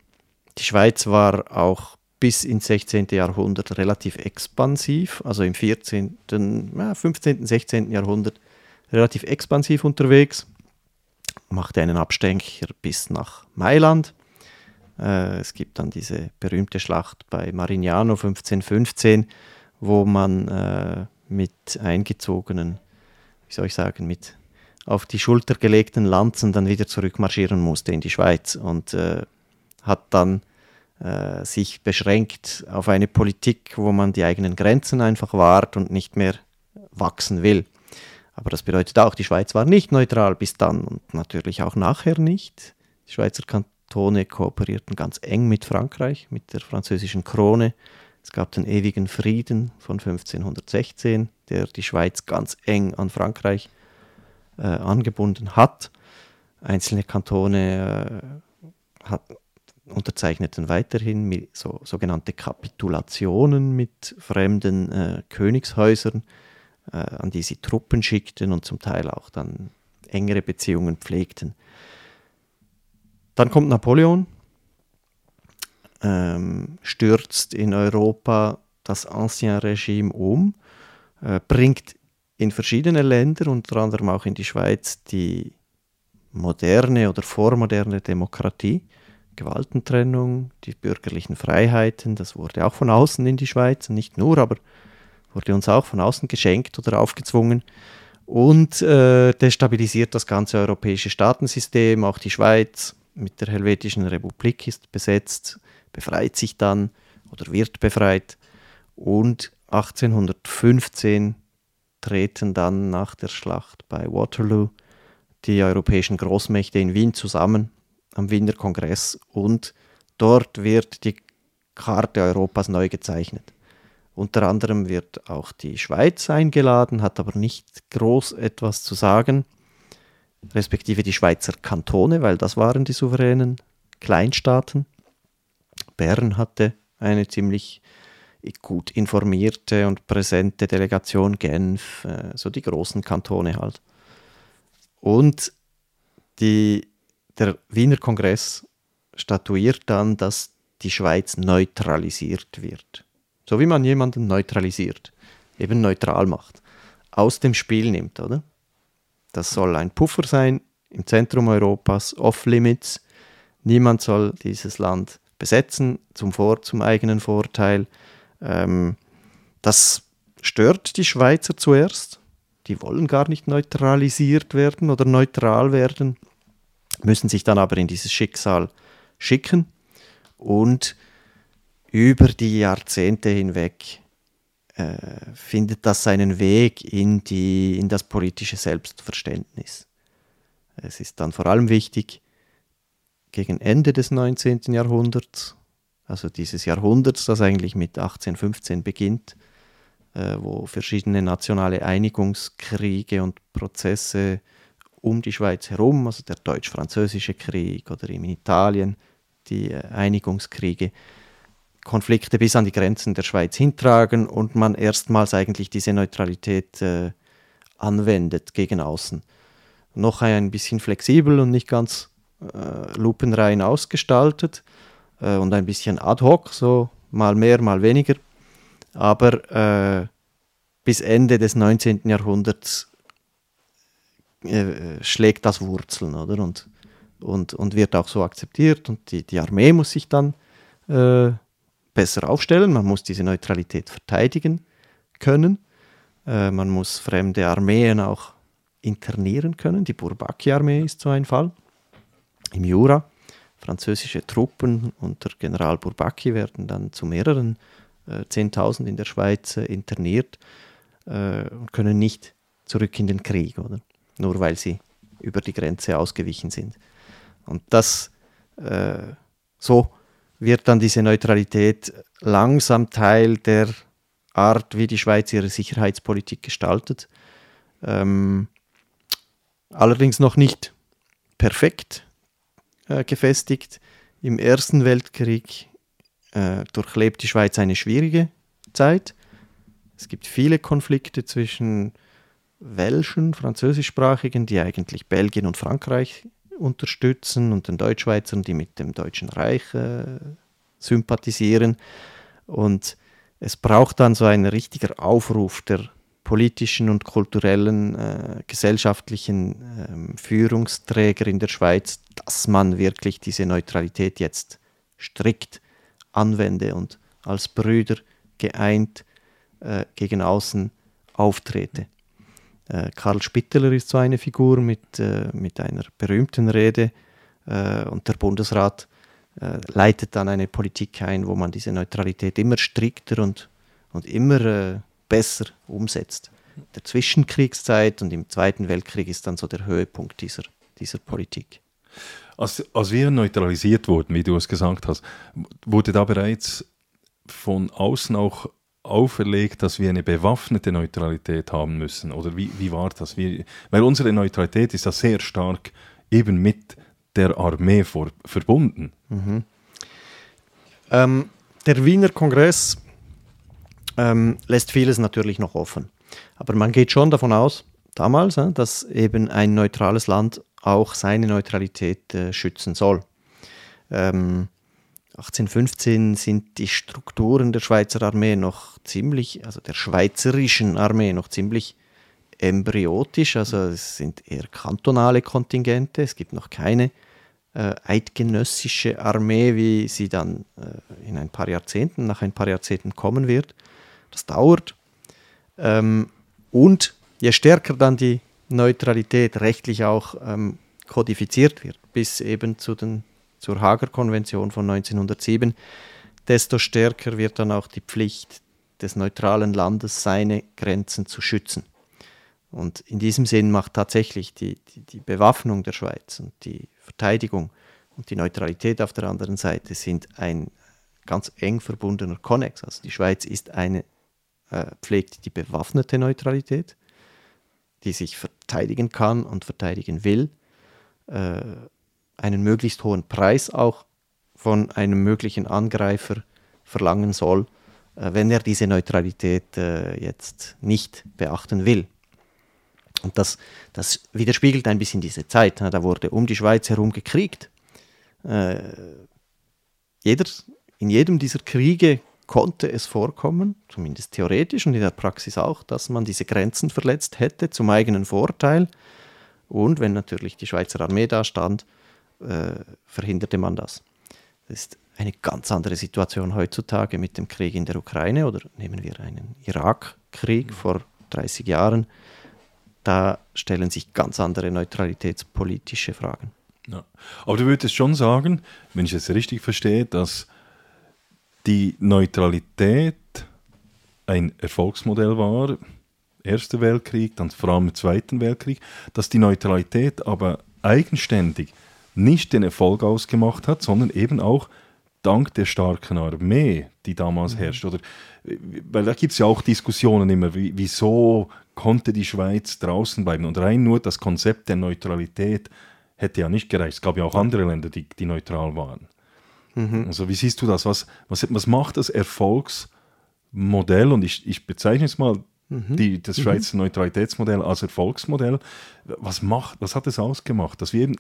die Schweiz war auch bis ins 16. Jahrhundert relativ expansiv, also im 14., ja, 15., 16. Jahrhundert relativ expansiv unterwegs, machte einen Abstecher bis nach Mailand. Äh, es gibt dann diese berühmte Schlacht bei Marignano 1515, wo man äh, mit eingezogenen, wie soll ich sagen, mit auf die Schulter gelegten Lanzen dann wieder zurückmarschieren musste in die Schweiz und äh, hat dann äh, sich beschränkt auf eine Politik, wo man die eigenen Grenzen einfach wahrt und nicht mehr wachsen will. Aber das bedeutet auch, die Schweiz war nicht neutral bis dann und natürlich auch nachher nicht. Die Schweizer Kantone kooperierten ganz eng mit Frankreich, mit der französischen Krone. Es gab den ewigen Frieden von 1516, der die Schweiz ganz eng an Frankreich äh, angebunden hat. Einzelne Kantone äh, hat, unterzeichneten weiterhin so, sogenannte Kapitulationen mit fremden äh, Königshäusern, äh, an die sie Truppen schickten und zum Teil auch dann engere Beziehungen pflegten. Dann kommt Napoleon, ähm, stürzt in Europa das Ancien Regime um, äh, bringt in verschiedene Länder, unter anderem auch in die Schweiz, die moderne oder vormoderne Demokratie Gewaltentrennung, die bürgerlichen Freiheiten, das wurde auch von außen in die Schweiz, nicht nur, aber wurde uns auch von außen geschenkt oder aufgezwungen. Und äh, destabilisiert das ganze europäische Staatensystem, auch die Schweiz mit der Helvetischen Republik ist besetzt, befreit sich dann oder wird befreit und 1815 treten dann nach der Schlacht bei Waterloo die europäischen Großmächte in Wien zusammen am Wiener Kongress und dort wird die Karte Europas neu gezeichnet. Unter anderem wird auch die Schweiz eingeladen, hat aber nicht groß etwas zu sagen, respektive die Schweizer Kantone, weil das waren die souveränen Kleinstaaten. Bern hatte eine ziemlich gut informierte und präsente Delegation, Genf, äh, so die großen Kantone halt. Und die, der Wiener Kongress statuiert dann, dass die Schweiz neutralisiert wird. So wie man jemanden neutralisiert, eben neutral macht, aus dem Spiel nimmt, oder? Das soll ein Puffer sein im Zentrum Europas, off-limits. Niemand soll dieses Land besetzen zum, Vor zum eigenen Vorteil. Ähm, das stört die Schweizer zuerst. Die wollen gar nicht neutralisiert werden oder neutral werden, müssen sich dann aber in dieses Schicksal schicken und über die Jahrzehnte hinweg äh, findet das seinen Weg in, die, in das politische Selbstverständnis. Es ist dann vor allem wichtig, gegen Ende des 19. Jahrhunderts, also dieses Jahrhunderts, das eigentlich mit 1815 beginnt, äh, wo verschiedene nationale Einigungskriege und Prozesse um die Schweiz herum, also der deutsch-französische Krieg oder in Italien die äh, Einigungskriege, Konflikte bis an die Grenzen der Schweiz hintragen und man erstmals eigentlich diese Neutralität äh, anwendet gegen außen. Noch ein bisschen flexibel und nicht ganz äh, lupenrein ausgestaltet äh, und ein bisschen ad hoc, so mal mehr, mal weniger. Aber äh, bis Ende des 19. Jahrhunderts äh, schlägt das Wurzeln, oder? Und, und, und wird auch so akzeptiert und die, die Armee muss sich dann äh, besser aufstellen. Man muss diese Neutralität verteidigen können. Äh, man muss fremde Armeen auch internieren können. Die Bourbaki-Armee ist so ein Fall. Im Jura. Französische Truppen unter General Bourbaki werden dann zu mehreren äh, 10.000 in der Schweiz äh, interniert äh, und können nicht zurück in den Krieg, oder? Nur weil sie über die Grenze ausgewichen sind. Und das äh, so wird dann diese Neutralität langsam Teil der Art, wie die Schweiz ihre Sicherheitspolitik gestaltet. Ähm, allerdings noch nicht perfekt äh, gefestigt. Im Ersten Weltkrieg äh, durchlebt die Schweiz eine schwierige Zeit. Es gibt viele Konflikte zwischen Welschen, französischsprachigen, die eigentlich Belgien und Frankreich unterstützen und den Deutschschweizern, die mit dem Deutschen Reich äh, sympathisieren. Und es braucht dann so einen richtiger Aufruf der politischen und kulturellen, äh, gesellschaftlichen äh, Führungsträger in der Schweiz, dass man wirklich diese Neutralität jetzt strikt anwende und als Brüder geeint äh, gegen außen auftrete. Äh, Karl Spitteler ist so eine Figur mit, äh, mit einer berühmten Rede äh, und der Bundesrat leitet dann eine Politik ein, wo man diese Neutralität immer strikter und, und immer besser umsetzt. In der Zwischenkriegszeit und im Zweiten Weltkrieg ist dann so der Höhepunkt dieser, dieser Politik. Als, als wir neutralisiert wurden, wie du es gesagt hast, wurde da bereits von außen auch auferlegt, dass wir eine bewaffnete Neutralität haben müssen? Oder wie, wie war das? Wie, weil unsere Neutralität ist ja sehr stark eben mit der Armee vor, verbunden. Mhm. Ähm, der Wiener Kongress ähm, lässt vieles natürlich noch offen. Aber man geht schon davon aus, damals, äh, dass eben ein neutrales Land auch seine Neutralität äh, schützen soll. Ähm, 1815 sind die Strukturen der Schweizer Armee noch ziemlich, also der schweizerischen Armee noch ziemlich embryotisch, also es sind eher kantonale Kontingente, es gibt noch keine äh, eidgenössische Armee, wie sie dann äh, in ein paar Jahrzehnten, nach ein paar Jahrzehnten kommen wird. Das dauert. Ähm, und je stärker dann die Neutralität rechtlich auch ähm, kodifiziert wird, bis eben zu den zur Hager Konvention von 1907, desto stärker wird dann auch die Pflicht des neutralen Landes, seine Grenzen zu schützen. Und in diesem Sinn macht tatsächlich die, die, die, Bewaffnung der Schweiz und die Verteidigung und die Neutralität auf der anderen Seite sind ein ganz eng verbundener Konnex. Also die Schweiz ist eine, äh, pflegt die bewaffnete Neutralität, die sich verteidigen kann und verteidigen will. Äh, einen möglichst hohen Preis auch von einem möglichen Angreifer verlangen soll, äh, wenn er diese Neutralität äh, jetzt nicht beachten will. Und das, das widerspiegelt ein bisschen diese Zeit. Da wurde um die Schweiz herum gekriegt. Äh, jeder, in jedem dieser Kriege konnte es vorkommen, zumindest theoretisch und in der Praxis auch, dass man diese Grenzen verletzt hätte zum eigenen Vorteil. Und wenn natürlich die Schweizer Armee da stand, äh, verhinderte man das. Das ist eine ganz andere Situation heutzutage mit dem Krieg in der Ukraine oder nehmen wir einen Irakkrieg vor 30 Jahren. Da stellen sich ganz andere neutralitätspolitische Fragen. Ja. Aber du würdest schon sagen, wenn ich es richtig verstehe, dass die Neutralität ein Erfolgsmodell war, Erster Weltkrieg, dann vor allem im Zweiten Weltkrieg, dass die Neutralität aber eigenständig nicht den Erfolg ausgemacht hat, sondern eben auch dank der starken Armee, die damals mhm. herrscht. Oder, weil da gibt es ja auch Diskussionen immer, wieso konnte die Schweiz draußen bleiben. Und rein nur das Konzept der Neutralität hätte ja nicht gereicht. Es gab ja auch andere Länder, die, die neutral waren. Mhm. Also wie siehst du das? Was, was, was macht das Erfolgsmodell? Und ich, ich bezeichne es mal mhm. die, das mhm. Schweizer mhm. Neutralitätsmodell als Erfolgsmodell. Was, macht, was hat es ausgemacht, dass wir eben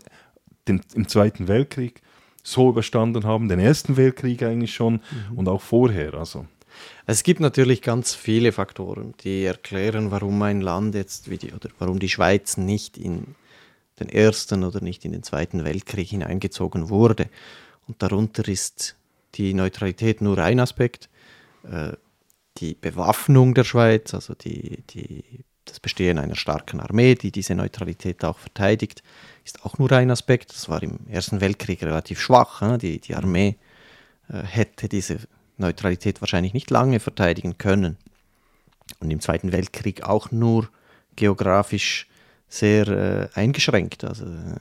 den, im Zweiten Weltkrieg so überstanden haben, den Ersten Weltkrieg eigentlich schon mhm. und auch vorher? Also. Es gibt natürlich ganz viele Faktoren, die erklären, warum ein Land jetzt die, oder warum die Schweiz nicht in den Ersten oder nicht in den Zweiten Weltkrieg hineingezogen wurde. Und darunter ist die Neutralität nur ein Aspekt. Äh, die Bewaffnung der Schweiz, also die, die, das Bestehen einer starken Armee, die diese Neutralität auch verteidigt, ist auch nur ein Aspekt. Das war im Ersten Weltkrieg relativ schwach. Ne? Die, die Armee äh, hätte diese Neutralität wahrscheinlich nicht lange verteidigen können. Und im Zweiten Weltkrieg auch nur geografisch sehr äh, eingeschränkt. Also äh,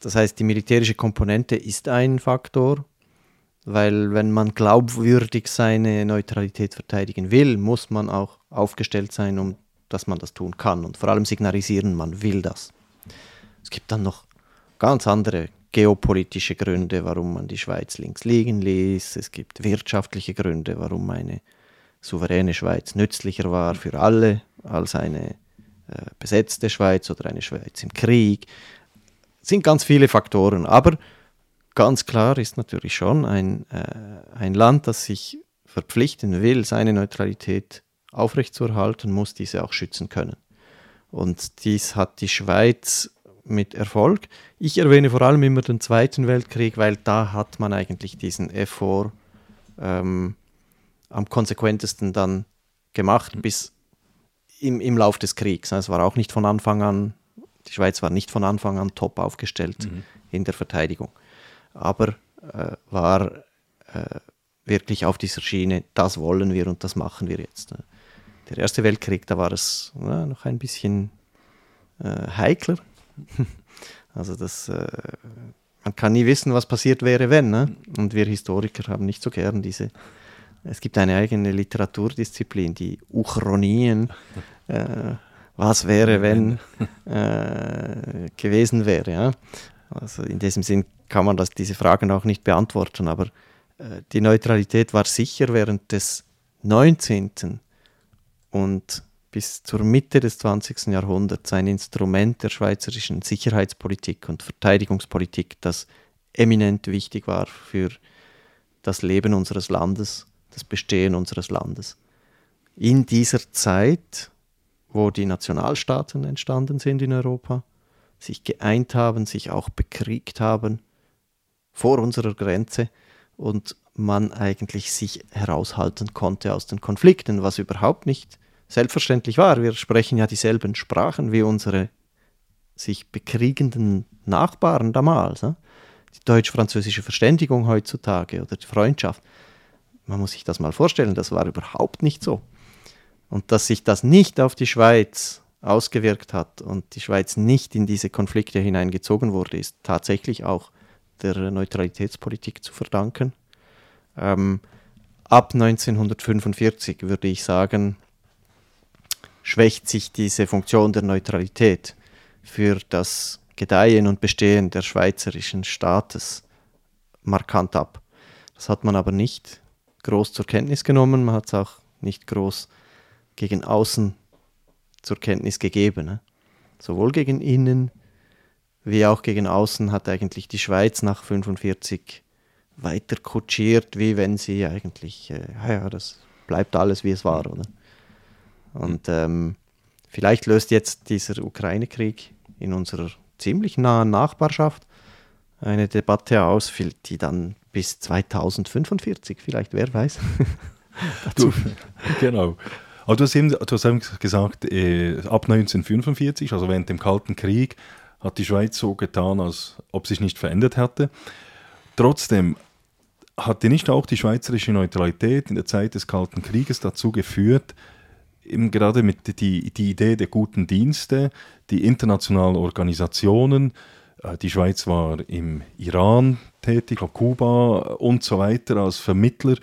das heißt, die militärische Komponente ist ein Faktor, weil wenn man glaubwürdig seine Neutralität verteidigen will, muss man auch aufgestellt sein, um dass man das tun kann und vor allem signalisieren, man will das. Es gibt dann noch ganz andere geopolitische Gründe, warum man die Schweiz links liegen ließ. Es gibt wirtschaftliche Gründe, warum eine souveräne Schweiz nützlicher war für alle als eine äh, besetzte Schweiz oder eine Schweiz im Krieg sind ganz viele Faktoren. Aber ganz klar ist natürlich schon, ein, äh, ein Land, das sich verpflichten will, seine Neutralität aufrechtzuerhalten, muss diese auch schützen können. Und dies hat die Schweiz mit Erfolg. Ich erwähne vor allem immer den Zweiten Weltkrieg, weil da hat man eigentlich diesen Effort ähm, am konsequentesten dann gemacht, bis im, im Lauf des Kriegs. Es war auch nicht von Anfang an die Schweiz war nicht von Anfang an top aufgestellt mhm. in der Verteidigung, aber äh, war äh, wirklich auf dieser Schiene, das wollen wir und das machen wir jetzt. Der Erste Weltkrieg, da war es na, noch ein bisschen äh, heikler. also das, äh, man kann nie wissen, was passiert wäre, wenn. Ne? Und wir Historiker haben nicht so gern diese es gibt eine eigene Literaturdisziplin, die Uchronien, äh, was wäre, wenn äh, gewesen wäre. Ja? Also in diesem Sinn kann man das, diese Fragen auch nicht beantworten, aber äh, die Neutralität war sicher während des 19. und bis zur Mitte des 20. Jahrhunderts ein Instrument der schweizerischen Sicherheitspolitik und Verteidigungspolitik, das eminent wichtig war für das Leben unseres Landes, das Bestehen unseres Landes. In dieser Zeit wo die Nationalstaaten entstanden sind in Europa, sich geeint haben, sich auch bekriegt haben vor unserer Grenze und man eigentlich sich heraushalten konnte aus den Konflikten, was überhaupt nicht selbstverständlich war. Wir sprechen ja dieselben Sprachen wie unsere sich bekriegenden Nachbarn damals. Ne? Die deutsch-französische Verständigung heutzutage oder die Freundschaft. Man muss sich das mal vorstellen, das war überhaupt nicht so. Und dass sich das nicht auf die Schweiz ausgewirkt hat und die Schweiz nicht in diese Konflikte hineingezogen wurde, ist tatsächlich auch der Neutralitätspolitik zu verdanken. Ähm, ab 1945 würde ich sagen, schwächt sich diese Funktion der Neutralität für das Gedeihen und Bestehen der schweizerischen Staates markant ab. Das hat man aber nicht groß zur Kenntnis genommen, man hat es auch nicht groß gegen außen zur Kenntnis gegeben. Ne? sowohl gegen innen wie auch gegen außen hat eigentlich die Schweiz nach 1945 weiter kutschiert, wie wenn sie eigentlich, äh, ja, das bleibt alles wie es war, oder? Und ähm, vielleicht löst jetzt dieser Ukraine-Krieg in unserer ziemlich nahen Nachbarschaft eine Debatte aus, die dann bis 2045 vielleicht, wer weiß. du, genau. Aber du hast eben, du hast eben gesagt, äh, ab 1945, also während dem Kalten Krieg, hat die Schweiz so getan, als ob sich nicht verändert hätte. Trotzdem hatte nicht auch die schweizerische Neutralität in der Zeit des Kalten Krieges dazu geführt, eben gerade mit die, die Idee der guten Dienste, die internationalen Organisationen, äh, die Schweiz war im Iran tätig, Kuba und so weiter als Vermittler,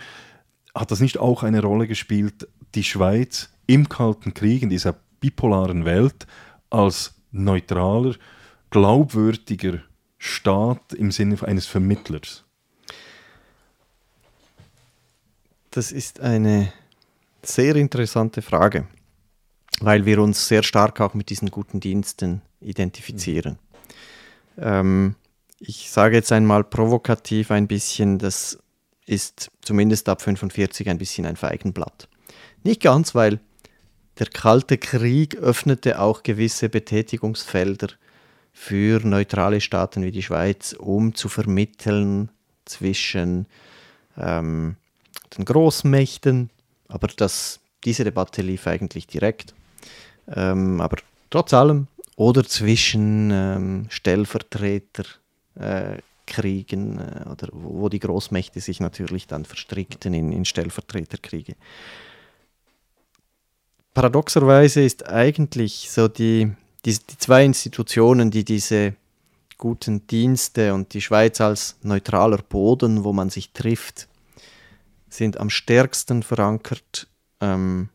hat das nicht auch eine Rolle gespielt, die Schweiz im Kalten Krieg, in dieser bipolaren Welt, als neutraler, glaubwürdiger Staat im Sinne eines Vermittlers? Das ist eine sehr interessante Frage, weil wir uns sehr stark auch mit diesen guten Diensten identifizieren. Mhm. Ähm, ich sage jetzt einmal provokativ ein bisschen, das ist zumindest ab 45 ein bisschen ein Feigenblatt. Nicht ganz, weil der Kalte Krieg öffnete auch gewisse Betätigungsfelder für neutrale Staaten wie die Schweiz, um zu vermitteln zwischen ähm, den Großmächten. Aber das, diese Debatte lief eigentlich direkt. Ähm, aber trotz allem, oder zwischen ähm, Stellvertreterkriegen, äh, äh, oder wo die Großmächte sich natürlich dann verstrickten in, in Stellvertreterkriege. Paradoxerweise ist eigentlich so die, die, die zwei Institutionen, die diese guten Dienste und die Schweiz als neutraler Boden, wo man sich trifft, sind am stärksten verankert. Ähm,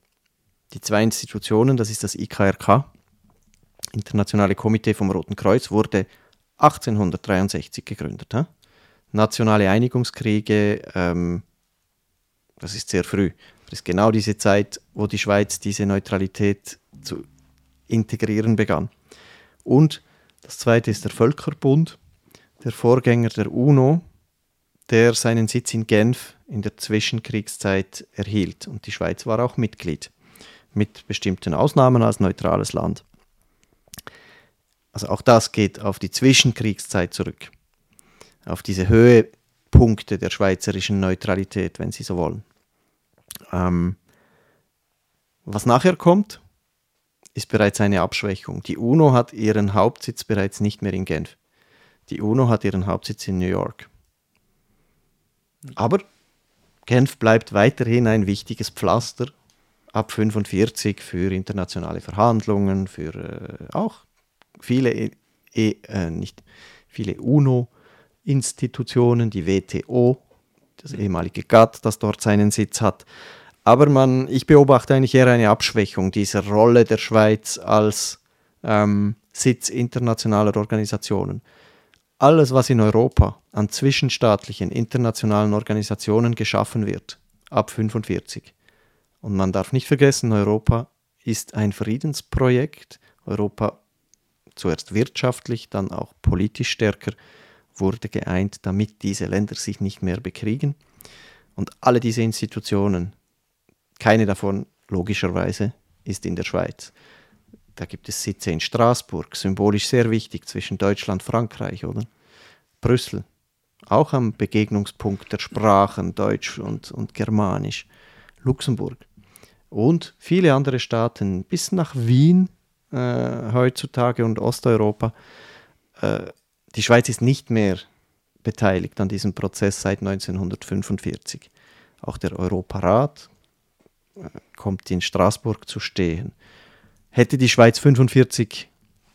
die zwei Institutionen, das ist das IKRK, Internationale Komitee vom Roten Kreuz, wurde 1863 gegründet. He? Nationale Einigungskriege, ähm, das ist sehr früh. Das ist genau diese Zeit, wo die Schweiz diese Neutralität zu integrieren begann. Und das zweite ist der Völkerbund, der Vorgänger der UNO, der seinen Sitz in Genf in der Zwischenkriegszeit erhielt. Und die Schweiz war auch Mitglied, mit bestimmten Ausnahmen als neutrales Land. Also auch das geht auf die Zwischenkriegszeit zurück, auf diese Höhepunkte der schweizerischen Neutralität, wenn Sie so wollen. Ähm, was nachher kommt, ist bereits eine Abschwächung. Die UNO hat ihren Hauptsitz bereits nicht mehr in Genf. Die UNO hat ihren Hauptsitz in New York. Aber Genf bleibt weiterhin ein wichtiges Pflaster ab 45 für internationale Verhandlungen, für äh, auch viele, e, e äh, nicht viele UNO-Institutionen, die WTO, das ehemalige GATT, das dort seinen Sitz hat. Aber man, ich beobachte eigentlich eher eine Abschwächung dieser Rolle der Schweiz als ähm, Sitz internationaler Organisationen. Alles, was in Europa an zwischenstaatlichen internationalen Organisationen geschaffen wird, ab 45. Und man darf nicht vergessen, Europa ist ein Friedensprojekt. Europa zuerst wirtschaftlich, dann auch politisch stärker wurde geeint, damit diese Länder sich nicht mehr bekriegen. Und alle diese Institutionen keine davon, logischerweise, ist in der Schweiz. Da gibt es Sitze in Straßburg, symbolisch sehr wichtig zwischen Deutschland und Frankreich, oder? Brüssel, auch am Begegnungspunkt der Sprachen, Deutsch und, und Germanisch. Luxemburg und viele andere Staaten, bis nach Wien äh, heutzutage und Osteuropa. Äh, die Schweiz ist nicht mehr beteiligt an diesem Prozess seit 1945. Auch der Europarat kommt in Straßburg zu stehen. Hätte die Schweiz 45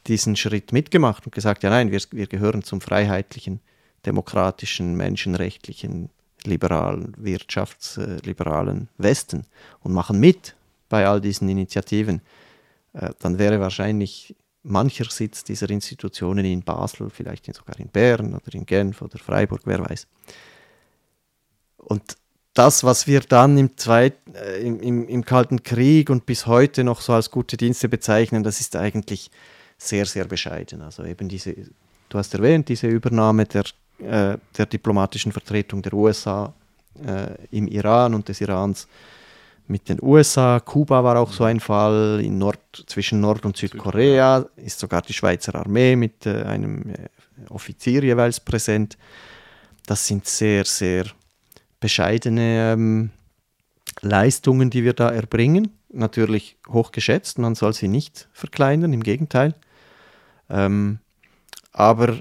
diesen Schritt mitgemacht und gesagt, ja nein, wir, wir gehören zum freiheitlichen, demokratischen, menschenrechtlichen, liberalen, wirtschaftsliberalen Westen und machen mit bei all diesen Initiativen, äh, dann wäre wahrscheinlich mancher Sitz dieser Institutionen in Basel, vielleicht sogar in Bern oder in Genf oder Freiburg, wer weiß. Und das, was wir dann im, Zweit, äh, im, im, im, Kalten Krieg und bis heute noch so als gute Dienste bezeichnen, das ist eigentlich sehr, sehr bescheiden. Also eben diese, du hast erwähnt, diese Übernahme der, äh, der diplomatischen Vertretung der USA äh, im Iran und des Irans mit den USA. Kuba war auch so ein Fall. In Nord, zwischen Nord- und Südkorea ist sogar die Schweizer Armee mit äh, einem äh, Offizier jeweils präsent. Das sind sehr, sehr bescheidene ähm, Leistungen, die wir da erbringen. Natürlich hoch geschätzt, man soll sie nicht verkleinern, im Gegenteil. Ähm, aber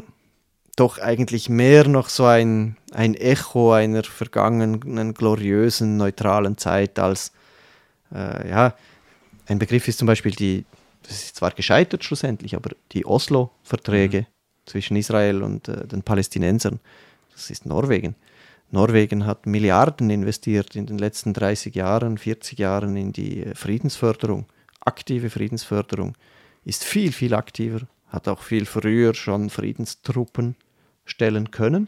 doch eigentlich mehr noch so ein, ein Echo einer vergangenen, gloriösen, neutralen Zeit als, äh, ja, ein Begriff ist zum Beispiel die, das ist zwar gescheitert schlussendlich, aber die Oslo-Verträge mhm. zwischen Israel und äh, den Palästinensern, das ist Norwegen. Norwegen hat Milliarden investiert in den letzten 30 Jahren, 40 Jahren in die äh, Friedensförderung, aktive Friedensförderung, ist viel, viel aktiver hat auch viel früher schon Friedenstruppen stellen können.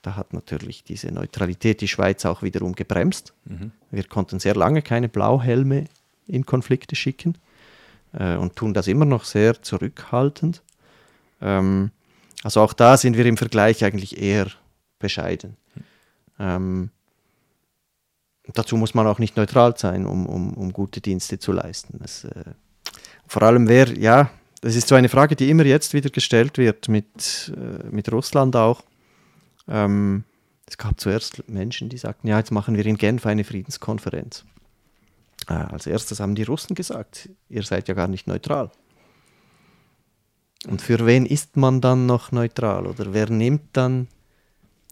Da hat natürlich diese Neutralität die Schweiz auch wiederum gebremst. Mhm. Wir konnten sehr lange keine Blauhelme in Konflikte schicken äh, und tun das immer noch sehr zurückhaltend. Ähm, also auch da sind wir im Vergleich eigentlich eher bescheiden. Ähm, dazu muss man auch nicht neutral sein, um, um, um gute Dienste zu leisten. Das, äh, vor allem wer, ja, das ist so eine Frage, die immer jetzt wieder gestellt wird, mit, äh, mit Russland auch. Ähm, es gab zuerst Menschen, die sagten, ja, jetzt machen wir in Genf eine Friedenskonferenz. Äh, als erstes haben die Russen gesagt, ihr seid ja gar nicht neutral. Und für wen ist man dann noch neutral? Oder wer nimmt dann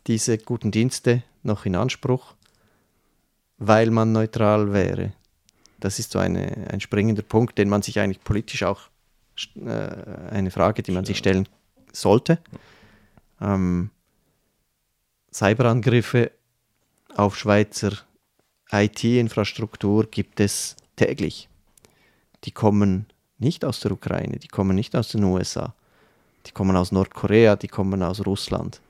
diese guten Dienste noch in Anspruch, weil man neutral wäre? Das ist so eine, ein springender Punkt, den man sich eigentlich politisch auch äh, eine Frage, die man sich stellen sollte. Ähm, Cyberangriffe auf Schweizer IT-Infrastruktur gibt es täglich. Die kommen nicht aus der Ukraine, die kommen nicht aus den USA, die kommen aus Nordkorea, die kommen aus Russland.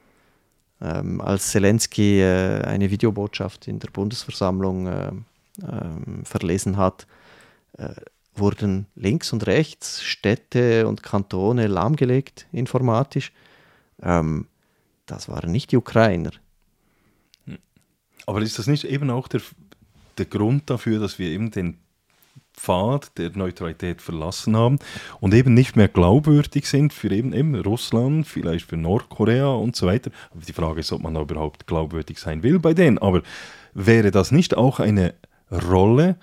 Ähm, als Zelensky äh, eine Videobotschaft in der Bundesversammlung äh, äh, verlesen hat, äh, wurden links und rechts Städte und Kantone lahmgelegt informatisch. Ähm, das waren nicht die Ukrainer. Aber ist das nicht eben auch der, der Grund dafür, dass wir eben den Pfad der Neutralität verlassen haben und eben nicht mehr glaubwürdig sind für eben, eben Russland, vielleicht für Nordkorea und so weiter. Aber die Frage ist, ob man da überhaupt glaubwürdig sein will bei denen. Aber wäre das nicht auch eine Rolle,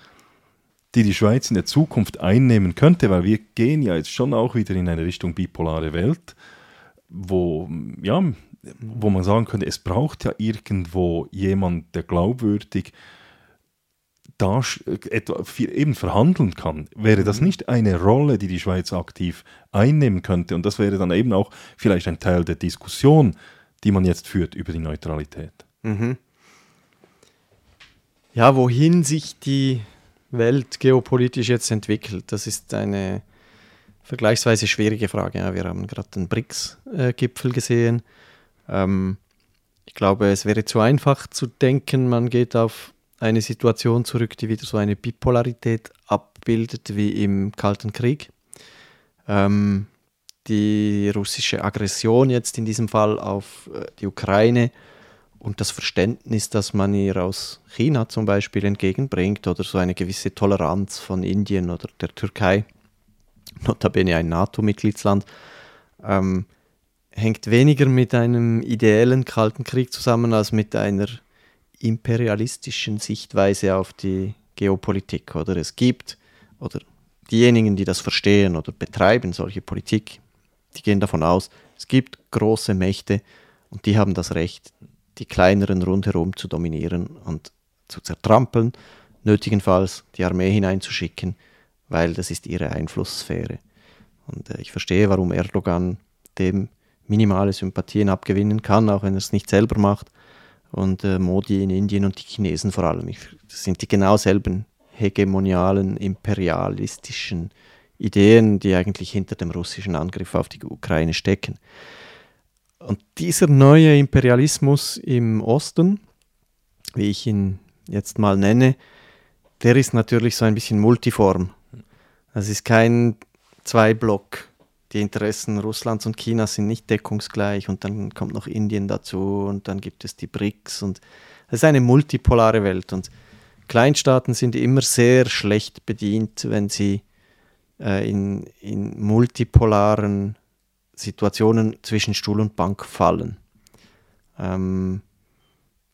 die die Schweiz in der Zukunft einnehmen könnte, weil wir gehen ja jetzt schon auch wieder in eine Richtung bipolare Welt, wo, ja, wo man sagen könnte, es braucht ja irgendwo jemand, der glaubwürdig da etwa eben verhandeln kann. Wäre das mhm. nicht eine Rolle, die die Schweiz aktiv einnehmen könnte? Und das wäre dann eben auch vielleicht ein Teil der Diskussion, die man jetzt führt über die Neutralität. Mhm. Ja, wohin sich die Welt geopolitisch jetzt entwickelt? Das ist eine vergleichsweise schwierige Frage. Ja, wir haben gerade den BRICS-Gipfel gesehen. Ähm, ich glaube, es wäre zu einfach zu denken, man geht auf eine Situation zurück, die wieder so eine Bipolarität abbildet wie im Kalten Krieg. Ähm, die russische Aggression jetzt in diesem Fall auf äh, die Ukraine und das Verständnis, das man ihr aus China zum Beispiel entgegenbringt oder so eine gewisse Toleranz von Indien oder der Türkei, notabene ein NATO-Mitgliedsland, ähm, hängt weniger mit einem ideellen Kalten Krieg zusammen als mit einer imperialistischen Sichtweise auf die Geopolitik. Oder es gibt, oder diejenigen, die das verstehen oder betreiben, solche Politik, die gehen davon aus, es gibt große Mächte und die haben das Recht, die kleineren rundherum zu dominieren und zu zertrampeln, nötigenfalls die Armee hineinzuschicken, weil das ist ihre Einflusssphäre. Und äh, ich verstehe, warum Erdogan dem minimale Sympathien abgewinnen kann, auch wenn er es nicht selber macht. Und äh, Modi in Indien und die Chinesen vor allem. Ich, das sind die genau selben hegemonialen, imperialistischen Ideen, die eigentlich hinter dem russischen Angriff auf die Ukraine stecken. Und dieser neue Imperialismus im Osten, wie ich ihn jetzt mal nenne, der ist natürlich so ein bisschen multiform. Das ist kein Zwei-Block- die Interessen Russlands und Chinas sind nicht deckungsgleich und dann kommt noch Indien dazu und dann gibt es die BRICS und es ist eine multipolare Welt und Kleinstaaten sind immer sehr schlecht bedient, wenn sie äh, in, in multipolaren Situationen zwischen Stuhl und Bank fallen. Ähm,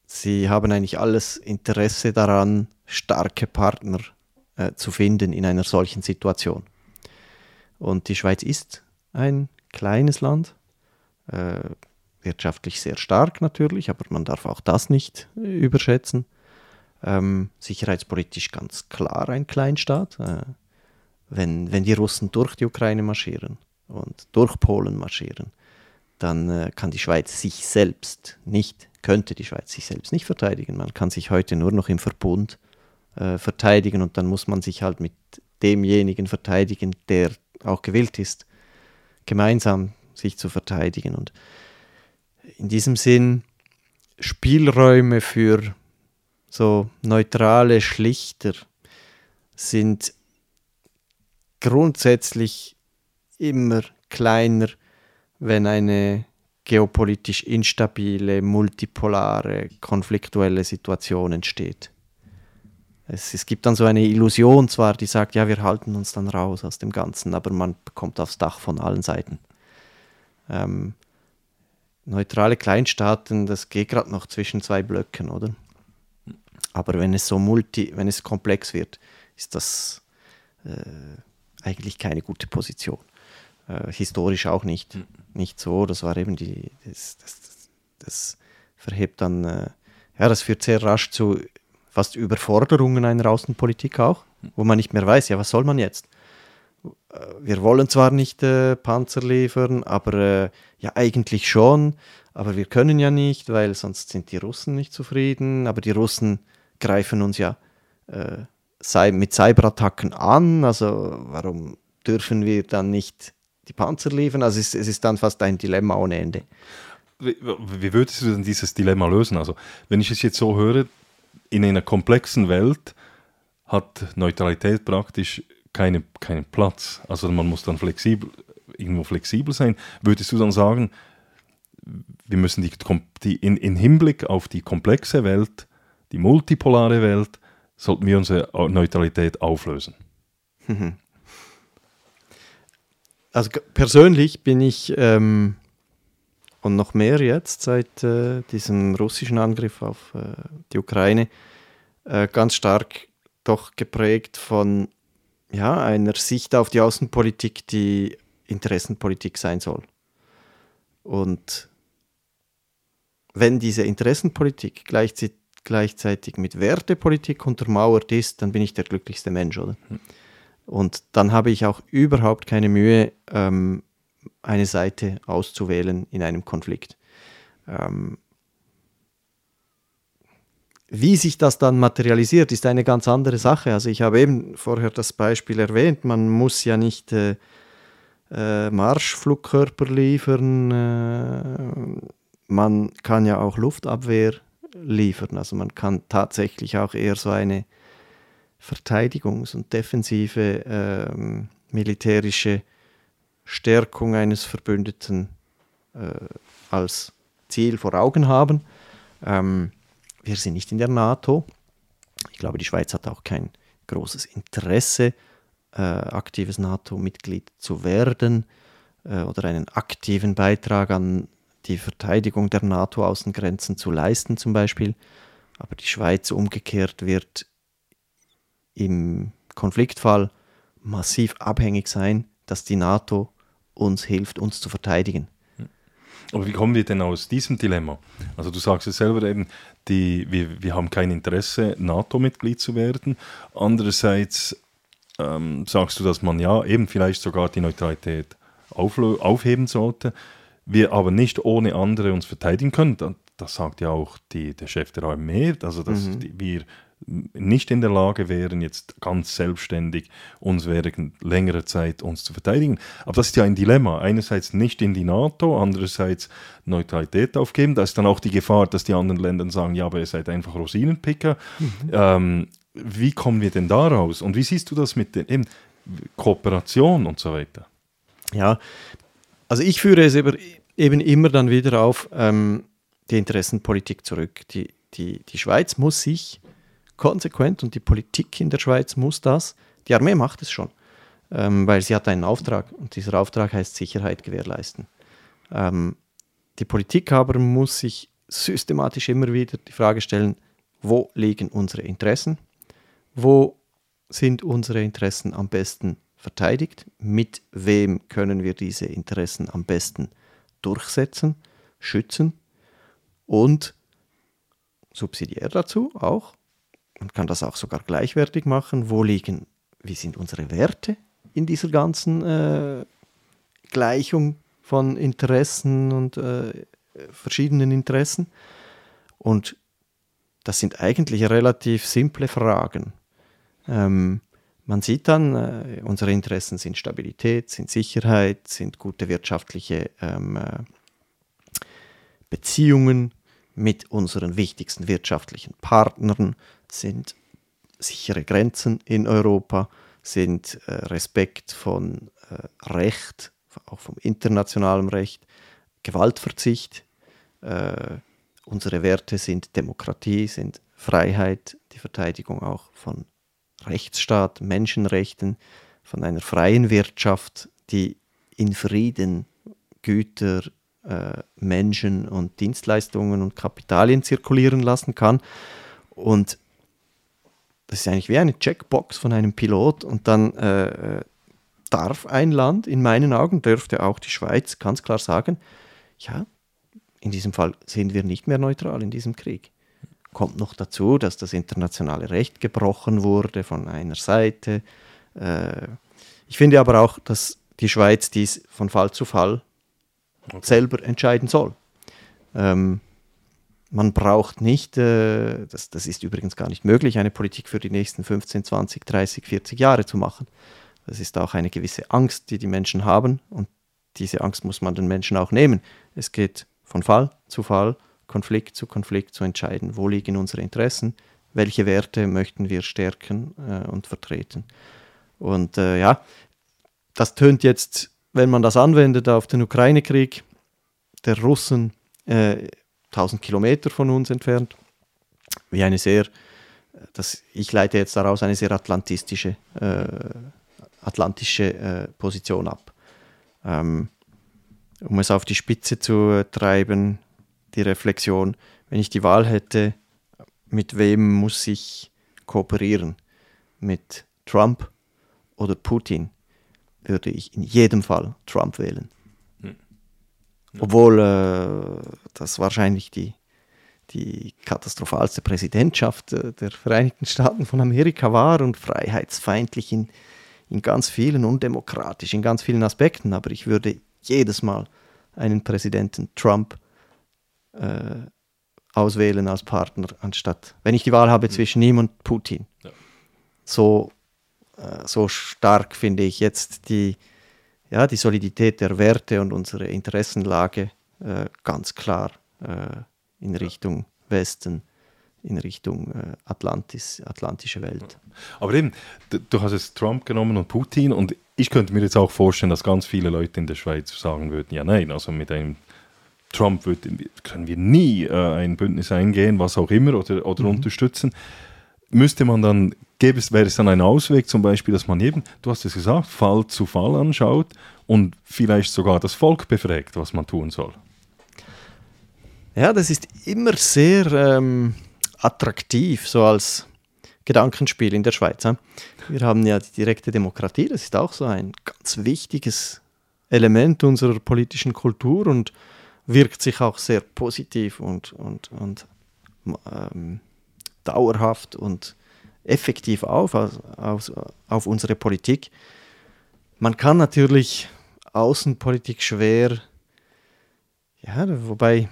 sie haben eigentlich alles Interesse daran, starke Partner äh, zu finden in einer solchen Situation. Und die Schweiz ist ein kleines Land, äh, wirtschaftlich sehr stark natürlich, aber man darf auch das nicht äh, überschätzen. Ähm, sicherheitspolitisch ganz klar ein Kleinstaat. Äh, wenn, wenn die Russen durch die Ukraine marschieren und durch Polen marschieren, dann äh, kann die Schweiz sich selbst nicht, könnte die Schweiz sich selbst nicht verteidigen. Man kann sich heute nur noch im Verbund äh, verteidigen und dann muss man sich halt mit demjenigen verteidigen, der auch gewillt ist, gemeinsam sich zu verteidigen. Und in diesem Sinn Spielräume für so neutrale Schlichter sind grundsätzlich immer kleiner, wenn eine geopolitisch instabile, multipolare, konfliktuelle Situation entsteht. Es, es, gibt dann so eine Illusion zwar, die sagt, ja, wir halten uns dann raus aus dem Ganzen, aber man kommt aufs Dach von allen Seiten. Ähm, neutrale Kleinstaaten, das geht gerade noch zwischen zwei Blöcken, oder? Aber wenn es so multi, wenn es komplex wird, ist das äh, eigentlich keine gute Position. Äh, historisch auch nicht, mhm. nicht so. Das war eben die, das, das, das, das verhebt dann, äh, ja, das führt sehr rasch zu fast Überforderungen einer Außenpolitik auch, wo man nicht mehr weiß, ja, was soll man jetzt? Äh, wir wollen zwar nicht äh, Panzer liefern, aber äh, ja, eigentlich schon, aber wir können ja nicht, weil sonst sind die Russen nicht zufrieden, aber die Russen greifen uns ja äh, mit Cyberattacken an, also warum dürfen wir dann nicht die Panzer liefern? Also es, es ist dann fast ein Dilemma ohne Ende. Wie würdest du denn dieses Dilemma lösen? Also wenn ich es jetzt so höre, in einer komplexen Welt hat Neutralität praktisch keine, keinen Platz. Also man muss dann flexibel, irgendwo flexibel sein. Würdest du dann sagen, wir müssen die, die in, in Hinblick auf die komplexe Welt die multipolare Welt, sollten wir unsere Neutralität auflösen. Also persönlich bin ich ähm, und noch mehr jetzt seit äh, diesem russischen Angriff auf äh, die Ukraine äh, ganz stark doch geprägt von ja, einer Sicht auf die Außenpolitik, die Interessenpolitik sein soll. Und wenn diese Interessenpolitik gleichzeitig gleichzeitig mit Wertepolitik untermauert ist, dann bin ich der glücklichste Mensch, oder? Hm. Und dann habe ich auch überhaupt keine Mühe, ähm, eine Seite auszuwählen in einem Konflikt. Ähm, wie sich das dann materialisiert, ist eine ganz andere Sache. Also ich habe eben vorher das Beispiel erwähnt, man muss ja nicht äh, äh, Marschflugkörper liefern, äh, man kann ja auch Luftabwehr liefern. Also man kann tatsächlich auch eher so eine Verteidigungs- und defensive ähm, militärische Stärkung eines Verbündeten äh, als Ziel vor Augen haben. Ähm, wir sind nicht in der NATO. Ich glaube, die Schweiz hat auch kein großes Interesse, äh, aktives NATO-Mitglied zu werden äh, oder einen aktiven Beitrag an die Verteidigung der NATO-Außengrenzen zu leisten zum Beispiel. Aber die Schweiz umgekehrt wird im Konfliktfall massiv abhängig sein, dass die NATO uns hilft, uns zu verteidigen. Aber wie kommen wir denn aus diesem Dilemma? Also du sagst es selber eben, die, wir, wir haben kein Interesse, NATO-Mitglied zu werden. Andererseits ähm, sagst du, dass man ja eben vielleicht sogar die Neutralität aufheben sollte wir aber nicht ohne andere uns verteidigen können. Das sagt ja auch die, der Chef der Armee, also dass mhm. wir nicht in der Lage wären, jetzt ganz selbstständig uns während längerer Zeit uns zu verteidigen. Aber das ist ja ein Dilemma. Einerseits nicht in die NATO, andererseits Neutralität aufgeben. Da ist dann auch die Gefahr, dass die anderen Länder sagen, ja, aber ihr seid einfach Rosinenpicker. Mhm. Ähm, wie kommen wir denn da raus? Und wie siehst du das mit der Kooperation und so weiter? Ja, also ich führe es eben immer dann wieder auf ähm, die Interessenpolitik zurück. Die, die, die Schweiz muss sich konsequent und die Politik in der Schweiz muss das, die Armee macht es schon, ähm, weil sie hat einen Auftrag und dieser Auftrag heißt Sicherheit gewährleisten. Ähm, die Politik aber muss sich systematisch immer wieder die Frage stellen, wo liegen unsere Interessen, wo sind unsere Interessen am besten verteidigt, mit wem können wir diese Interessen am besten durchsetzen, schützen? Und subsidiär dazu auch, man kann das auch sogar gleichwertig machen, wo liegen, wie sind unsere Werte in dieser ganzen äh, Gleichung von Interessen und äh, verschiedenen Interessen. Und das sind eigentlich relativ simple Fragen. Ähm, man sieht dann, äh, unsere Interessen sind Stabilität, sind Sicherheit, sind gute wirtschaftliche ähm, äh, Beziehungen mit unseren wichtigsten wirtschaftlichen Partnern, sind sichere Grenzen in Europa, sind äh, Respekt von äh, Recht, auch vom internationalen Recht, Gewaltverzicht. Äh, unsere Werte sind Demokratie, sind Freiheit, die Verteidigung auch von Rechtsstaat, Menschenrechten, von einer freien Wirtschaft, die in Frieden Güter, äh, Menschen und Dienstleistungen und Kapitalien zirkulieren lassen kann. Und das ist eigentlich wie eine Checkbox von einem Pilot und dann äh, darf ein Land, in meinen Augen dürfte auch die Schweiz ganz klar sagen, ja, in diesem Fall sind wir nicht mehr neutral in diesem Krieg. Kommt noch dazu, dass das internationale Recht gebrochen wurde von einer Seite. Äh, ich finde aber auch, dass die Schweiz dies von Fall zu Fall okay. selber entscheiden soll. Ähm, man braucht nicht, äh, das, das ist übrigens gar nicht möglich, eine Politik für die nächsten 15, 20, 30, 40 Jahre zu machen. Das ist auch eine gewisse Angst, die die Menschen haben und diese Angst muss man den Menschen auch nehmen. Es geht von Fall zu Fall Konflikt zu Konflikt zu entscheiden, wo liegen unsere Interessen, welche Werte möchten wir stärken äh, und vertreten. Und äh, ja, das tönt jetzt, wenn man das anwendet auf den Ukraine-Krieg, der Russen äh, 1000 Kilometer von uns entfernt, wie eine sehr, das, ich leite jetzt daraus eine sehr atlantistische, äh, atlantische äh, Position ab. Ähm, um es auf die Spitze zu treiben, die Reflexion, wenn ich die Wahl hätte, mit wem muss ich kooperieren? Mit Trump oder Putin? Würde ich in jedem Fall Trump wählen. Ja. Obwohl äh, das wahrscheinlich die, die katastrophalste Präsidentschaft äh, der Vereinigten Staaten von Amerika war und freiheitsfeindlich in, in ganz vielen, undemokratisch in ganz vielen Aspekten. Aber ich würde jedes Mal einen Präsidenten Trump äh, auswählen als Partner, anstatt, wenn ich die Wahl habe mhm. zwischen ihm und Putin. Ja. So, äh, so stark finde ich jetzt die, ja, die Solidität der Werte und unsere Interessenlage äh, ganz klar äh, in Richtung Westen in Richtung äh, Atlantis, atlantische Welt. Aber eben, du hast jetzt Trump genommen und Putin und ich könnte mir jetzt auch vorstellen, dass ganz viele Leute in der Schweiz sagen würden, ja nein, also mit einem Trump wird, können wir nie äh, ein Bündnis eingehen, was auch immer, oder, oder mhm. unterstützen. Müsste man dann, gäbe es, wäre es dann ein Ausweg, zum Beispiel, dass man eben, du hast es gesagt, Fall zu Fall anschaut und vielleicht sogar das Volk befragt, was man tun soll? Ja, das ist immer sehr ähm, attraktiv, so als Gedankenspiel in der Schweiz. Wir haben ja die direkte Demokratie, das ist auch so ein ganz wichtiges Element unserer politischen Kultur und wirkt sich auch sehr positiv und, und, und ähm, dauerhaft und effektiv auf, auf, auf unsere Politik. Man kann natürlich Außenpolitik schwer, ja, wobei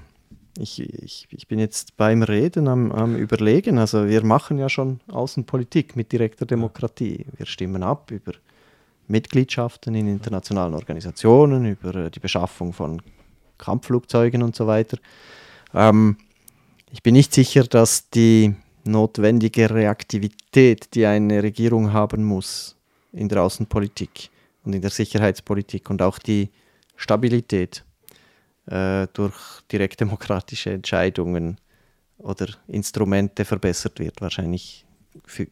ich, ich, ich bin jetzt beim Reden am, am Überlegen. Also wir machen ja schon Außenpolitik mit direkter Demokratie. Wir stimmen ab über Mitgliedschaften in internationalen Organisationen, über die Beschaffung von Kampfflugzeugen und so weiter. Ähm, ich bin nicht sicher, dass die notwendige Reaktivität, die eine Regierung haben muss in der Außenpolitik und in der Sicherheitspolitik und auch die Stabilität äh, durch direktdemokratische Entscheidungen oder Instrumente verbessert wird. Wahrscheinlich für,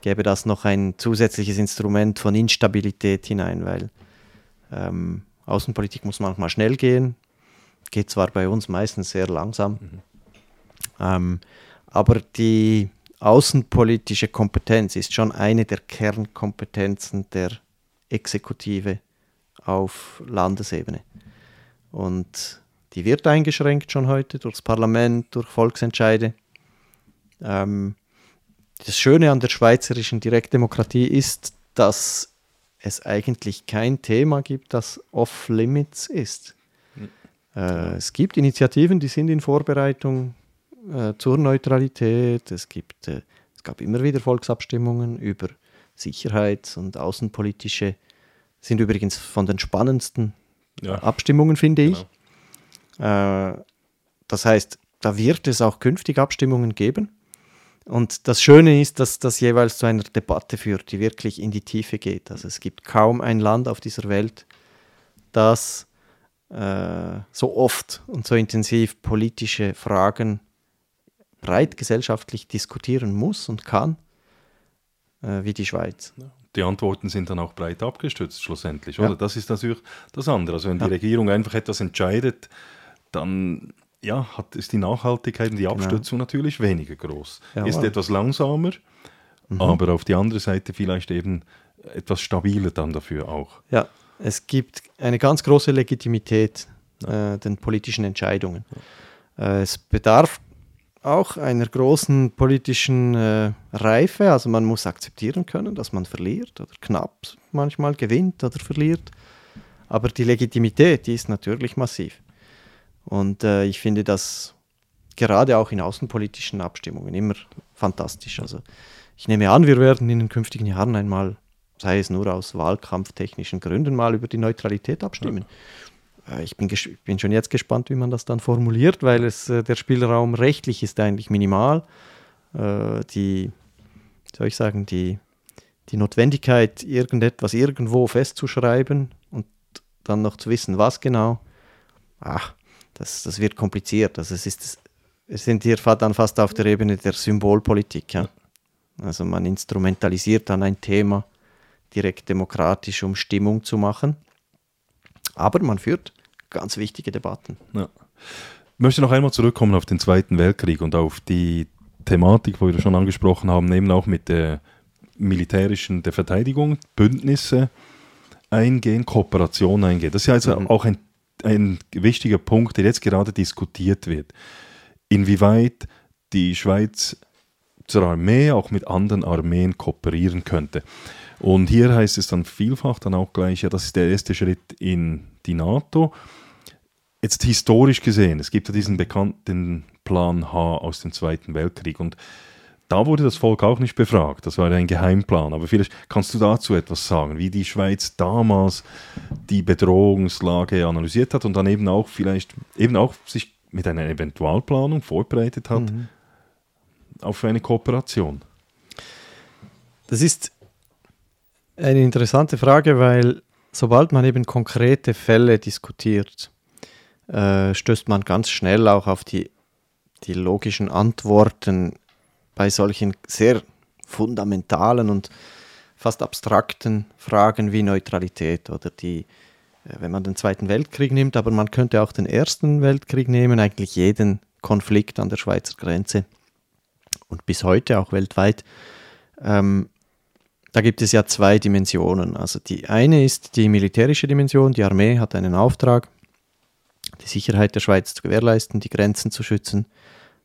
gäbe das noch ein zusätzliches Instrument von Instabilität hinein, weil ähm, Außenpolitik muss manchmal schnell gehen, geht zwar bei uns meistens sehr langsam, mhm. ähm, aber die außenpolitische Kompetenz ist schon eine der Kernkompetenzen der Exekutive auf Landesebene. Und die wird eingeschränkt schon heute durchs Parlament, durch Volksentscheide. Ähm, das Schöne an der schweizerischen Direktdemokratie ist, dass es eigentlich kein Thema gibt, das off-limits ist. Mhm. Äh, es gibt Initiativen, die sind in Vorbereitung äh, zur Neutralität. Es, gibt, äh, es gab immer wieder Volksabstimmungen über Sicherheits- und außenpolitische, sind übrigens von den spannendsten ja. Abstimmungen, finde genau. ich. Äh, das heißt, da wird es auch künftig Abstimmungen geben. Und das Schöne ist, dass das jeweils zu einer Debatte führt, die wirklich in die Tiefe geht. Also es gibt kaum ein Land auf dieser Welt, das äh, so oft und so intensiv politische Fragen breit gesellschaftlich diskutieren muss und kann, äh, wie die Schweiz. Die Antworten sind dann auch breit abgestützt, schlussendlich, oder? Ja. Das ist natürlich das andere. Also wenn ja. die Regierung einfach etwas entscheidet, dann ja, hat, ist die Nachhaltigkeit und die genau. Abstützung genau. natürlich weniger groß. Ja, ist etwas langsamer, mhm. aber auf die andere Seite vielleicht eben etwas stabiler dann dafür auch. Ja, es gibt eine ganz große Legitimität äh, den politischen Entscheidungen. Äh, es bedarf auch einer großen politischen äh, Reife. Also man muss akzeptieren können, dass man verliert oder knapp manchmal gewinnt oder verliert. Aber die Legitimität, die ist natürlich massiv. Und äh, ich finde das gerade auch in außenpolitischen Abstimmungen immer fantastisch. Also ich nehme an, wir werden in den künftigen Jahren einmal, sei es nur aus wahlkampftechnischen Gründen, mal über die Neutralität abstimmen. Ja. Äh, ich bin, bin, schon jetzt gespannt, wie man das dann formuliert, weil es, äh, der Spielraum rechtlich ist eigentlich minimal. Äh, die, soll ich sagen, die, die Notwendigkeit, irgendetwas irgendwo festzuschreiben und dann noch zu wissen, was genau, ach, das, das wird kompliziert. Also es ist, wir sind hier dann fast auf der Ebene der Symbolpolitik. Ja? Also man instrumentalisiert dann ein Thema direkt demokratisch, um Stimmung zu machen. Aber man führt ganz wichtige Debatten. Ja. Ich möchte noch einmal zurückkommen auf den Zweiten Weltkrieg und auf die Thematik, wo wir schon angesprochen haben, eben auch mit der militärischen der Verteidigung, Bündnisse eingehen, Kooperation eingehen. Das ist ja also mhm. auch ein, ein wichtiger Punkt, der jetzt gerade diskutiert wird. Inwieweit die Schweiz zur Armee auch mit anderen Armeen kooperieren könnte. Und hier heißt es dann vielfach dann auch gleich, ja, das ist der erste Schritt in die NATO. Jetzt historisch gesehen, es gibt ja diesen bekannten Plan H aus dem Zweiten Weltkrieg und da wurde das Volk auch nicht befragt, das war ein Geheimplan. Aber vielleicht kannst du dazu etwas sagen, wie die Schweiz damals die Bedrohungslage analysiert hat und dann eben auch vielleicht eben auch sich mit einer Eventualplanung vorbereitet hat mhm. Auf eine Kooperation. Das ist eine interessante Frage, weil sobald man eben konkrete Fälle diskutiert, äh, stößt man ganz schnell auch auf die, die logischen Antworten bei solchen sehr fundamentalen und fast abstrakten Fragen wie Neutralität oder die, äh, wenn man den Zweiten Weltkrieg nimmt, aber man könnte auch den Ersten Weltkrieg nehmen, eigentlich jeden Konflikt an der Schweizer Grenze und bis heute auch weltweit. Ähm, da gibt es ja zwei Dimensionen. Also die eine ist die militärische Dimension. Die Armee hat einen Auftrag, die Sicherheit der Schweiz zu gewährleisten, die Grenzen zu schützen,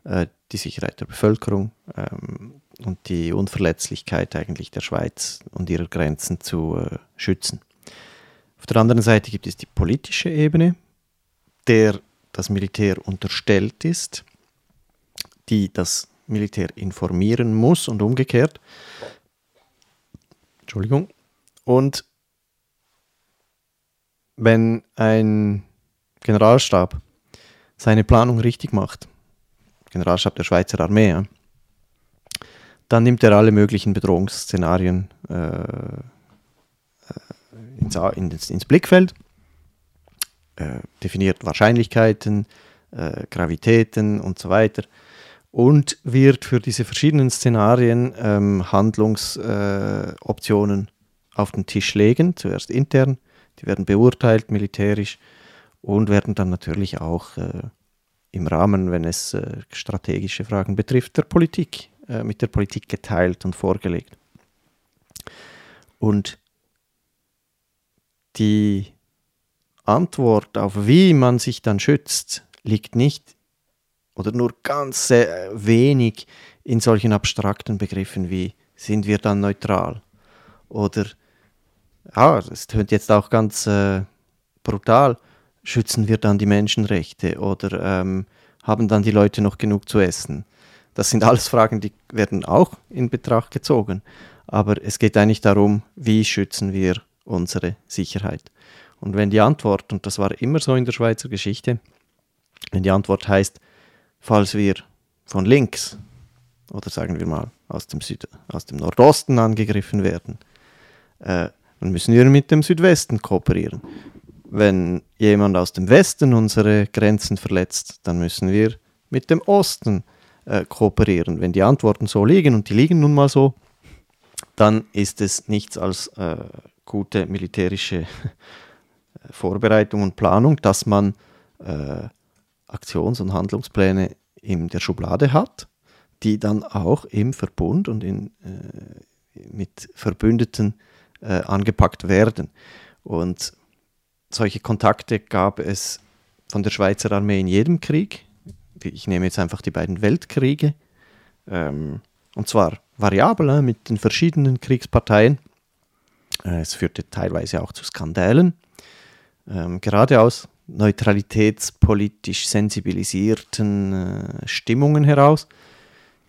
äh, die Sicherheit der Bevölkerung ähm, und die Unverletzlichkeit eigentlich der Schweiz und ihrer Grenzen zu äh, schützen. Auf der anderen Seite gibt es die politische Ebene, der das Militär unterstellt ist, die das Militär informieren muss und umgekehrt. Entschuldigung. Und wenn ein Generalstab seine Planung richtig macht, Generalstab der Schweizer Armee, dann nimmt er alle möglichen Bedrohungsszenarien äh, ins, ins, ins, Blickfeld, äh, definiert Wahrscheinlichkeiten, äh, Gravitäten und so weiter und wird für diese verschiedenen Szenarien ähm, Handlungsoptionen auf den Tisch legen, zuerst intern, die werden beurteilt militärisch und werden dann natürlich auch äh, im Rahmen, wenn es äh, strategische Fragen betrifft, der Politik, äh, mit der Politik geteilt und vorgelegt. Und die Antwort auf wie man sich dann schützt, liegt nicht oder nur ganz wenig in solchen abstrakten Begriffen wie sind wir dann neutral oder ja, das tönt jetzt auch ganz äh, brutal, schützen wir dann die Menschenrechte oder ähm, haben dann die Leute noch genug zu essen? Das sind alles Fragen, die werden auch in Betracht gezogen. Aber es geht eigentlich darum, wie schützen wir unsere Sicherheit. Und wenn die Antwort, und das war immer so in der Schweizer Geschichte, wenn die Antwort heißt, falls wir von links oder sagen wir mal aus dem, Süd, aus dem Nordosten angegriffen werden, äh, dann müssen wir mit dem Südwesten kooperieren. Wenn jemand aus dem Westen unsere Grenzen verletzt, dann müssen wir mit dem Osten äh, kooperieren. Wenn die Antworten so liegen, und die liegen nun mal so, dann ist es nichts als äh, gute militärische Vorbereitung und Planung, dass man äh, Aktions- und Handlungspläne in der Schublade hat, die dann auch im Verbund und in, äh, mit Verbündeten äh, angepackt werden. Und solche Kontakte gab es von der Schweizer Armee in jedem Krieg. Ich nehme jetzt einfach die beiden Weltkriege. Ähm, und zwar variabel äh, mit den verschiedenen Kriegsparteien. Äh, es führte teilweise auch zu Skandalen. Ähm, gerade aus neutralitätspolitisch sensibilisierten äh, Stimmungen heraus.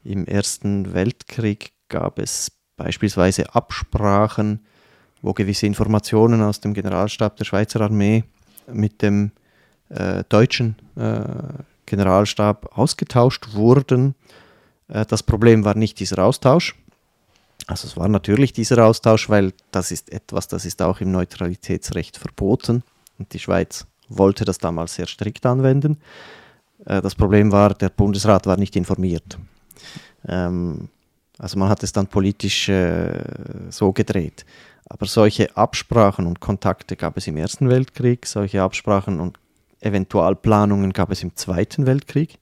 Im Ersten Weltkrieg gab es beispielsweise Absprachen wo gewisse Informationen aus dem Generalstab der Schweizer Armee mit dem äh, deutschen äh, Generalstab ausgetauscht wurden. Äh, das Problem war nicht dieser Austausch. Also es war natürlich dieser Austausch, weil das ist etwas, das ist auch im Neutralitätsrecht verboten und die Schweiz wollte das damals sehr strikt anwenden. Äh, das Problem war, der Bundesrat war nicht informiert. Ähm, also man hat es dann politisch äh, so gedreht. Aber solche Absprachen und Kontakte gab es im Ersten Weltkrieg, solche Absprachen und Eventualplanungen gab es im Zweiten Weltkrieg,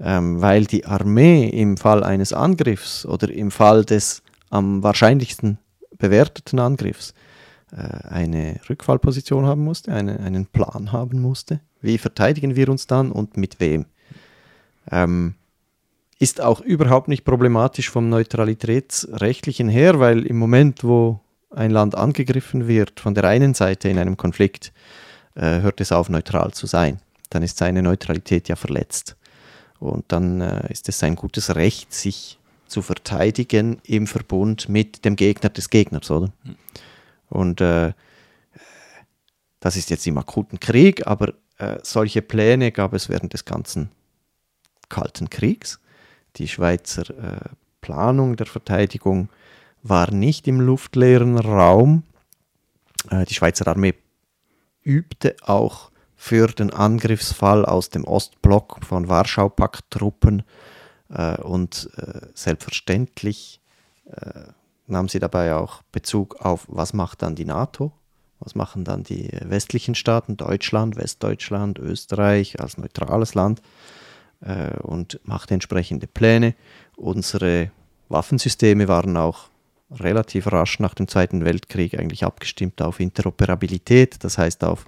ähm, weil die Armee im Fall eines Angriffs oder im Fall des am wahrscheinlichsten bewerteten Angriffs eine Rückfallposition haben musste, eine, einen Plan haben musste. Wie verteidigen wir uns dann und mit wem? Ähm, ist auch überhaupt nicht problematisch vom Neutralitätsrechtlichen her, weil im Moment, wo ein Land angegriffen wird von der einen Seite in einem Konflikt, äh, hört es auf, neutral zu sein. Dann ist seine Neutralität ja verletzt. Und dann äh, ist es sein gutes Recht, sich zu verteidigen im Verbund mit dem Gegner des Gegners, oder? Mhm. Und äh, das ist jetzt im akuten Krieg, aber äh, solche Pläne gab es während des ganzen Kalten Kriegs. Die Schweizer äh, Planung der Verteidigung war nicht im luftleeren Raum. Äh, die Schweizer Armee übte auch für den Angriffsfall aus dem Ostblock von Warschau-Pakt-Truppen äh, und äh, selbstverständlich nahm sie dabei auch Bezug auf, was macht dann die NATO, was machen dann die westlichen Staaten, Deutschland, Westdeutschland, Österreich als neutrales Land und machte entsprechende Pläne. Unsere Waffensysteme waren auch relativ rasch nach dem Zweiten Weltkrieg eigentlich abgestimmt auf Interoperabilität, das heißt auf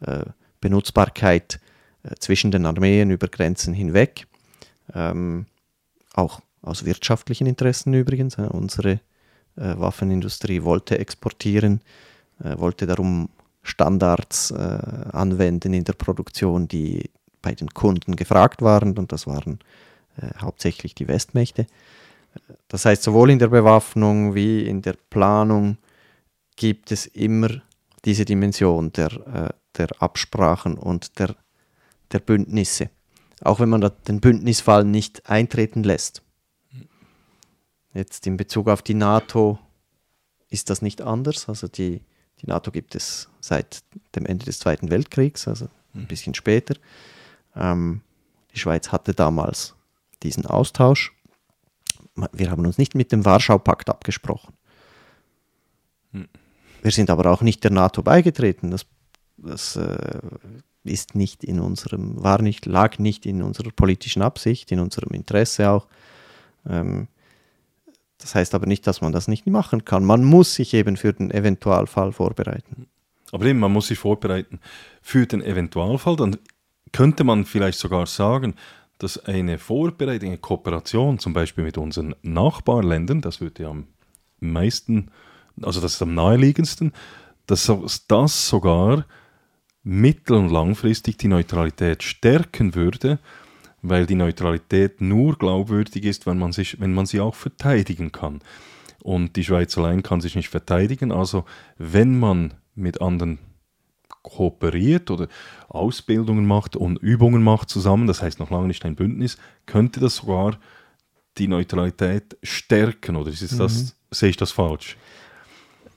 äh, Benutzbarkeit äh, zwischen den Armeen über Grenzen hinweg. Ähm, auch aus wirtschaftlichen Interessen übrigens. Äh, unsere äh, Waffenindustrie wollte exportieren, äh, wollte darum Standards äh, anwenden in der Produktion, die bei den Kunden gefragt waren und das waren hauptsächlich die Westmächte. Das heißt, sowohl in der Bewaffnung wie in der Planung gibt es immer diese Dimension der, äh, der Absprachen und der, der Bündnisse. Auch wenn man den Bündnisfall nicht eintreten lässt. Jetzt in Bezug auf die NATO ist das nicht anders. Also die, Die NATO gibt es seit dem Ende des Zweiten Weltkriegs, also ein bisschen später. Ähm, die Schweiz hatte damals diesen Austausch. Wir haben uns nicht mit dem Warschau-Pakt abgesprochen. Hm. Wir sind aber auch nicht der NATO beigetreten. Das, das äh, ist nicht in unserem, war nicht, lag nicht in unserer politischen Absicht, in unserem Interesse auch. Ähm, das heißt aber nicht, dass man das nicht machen kann. Man muss sich eben für den Eventualfall vorbereiten. Aber eben, man muss sich vorbereiten für den Eventualfall. Dann könnte man vielleicht sogar sagen, dass eine Vorbereitung, eine Kooperation zum Beispiel mit unseren Nachbarländern, das würde ja am meisten, also das ist am naheliegendsten, dass das sogar mittel- und langfristig die Neutralität stärken würde, weil die Neutralität nur glaubwürdig ist, wenn man, sich, wenn man sie auch verteidigen kann. Und die Schweiz allein kann sich nicht verteidigen. Also wenn man mit anderen kooperiert oder Ausbildungen macht und Übungen macht zusammen, das heißt noch lange nicht ein Bündnis, könnte das sogar die Neutralität stärken oder ist das, mhm. sehe ich das falsch?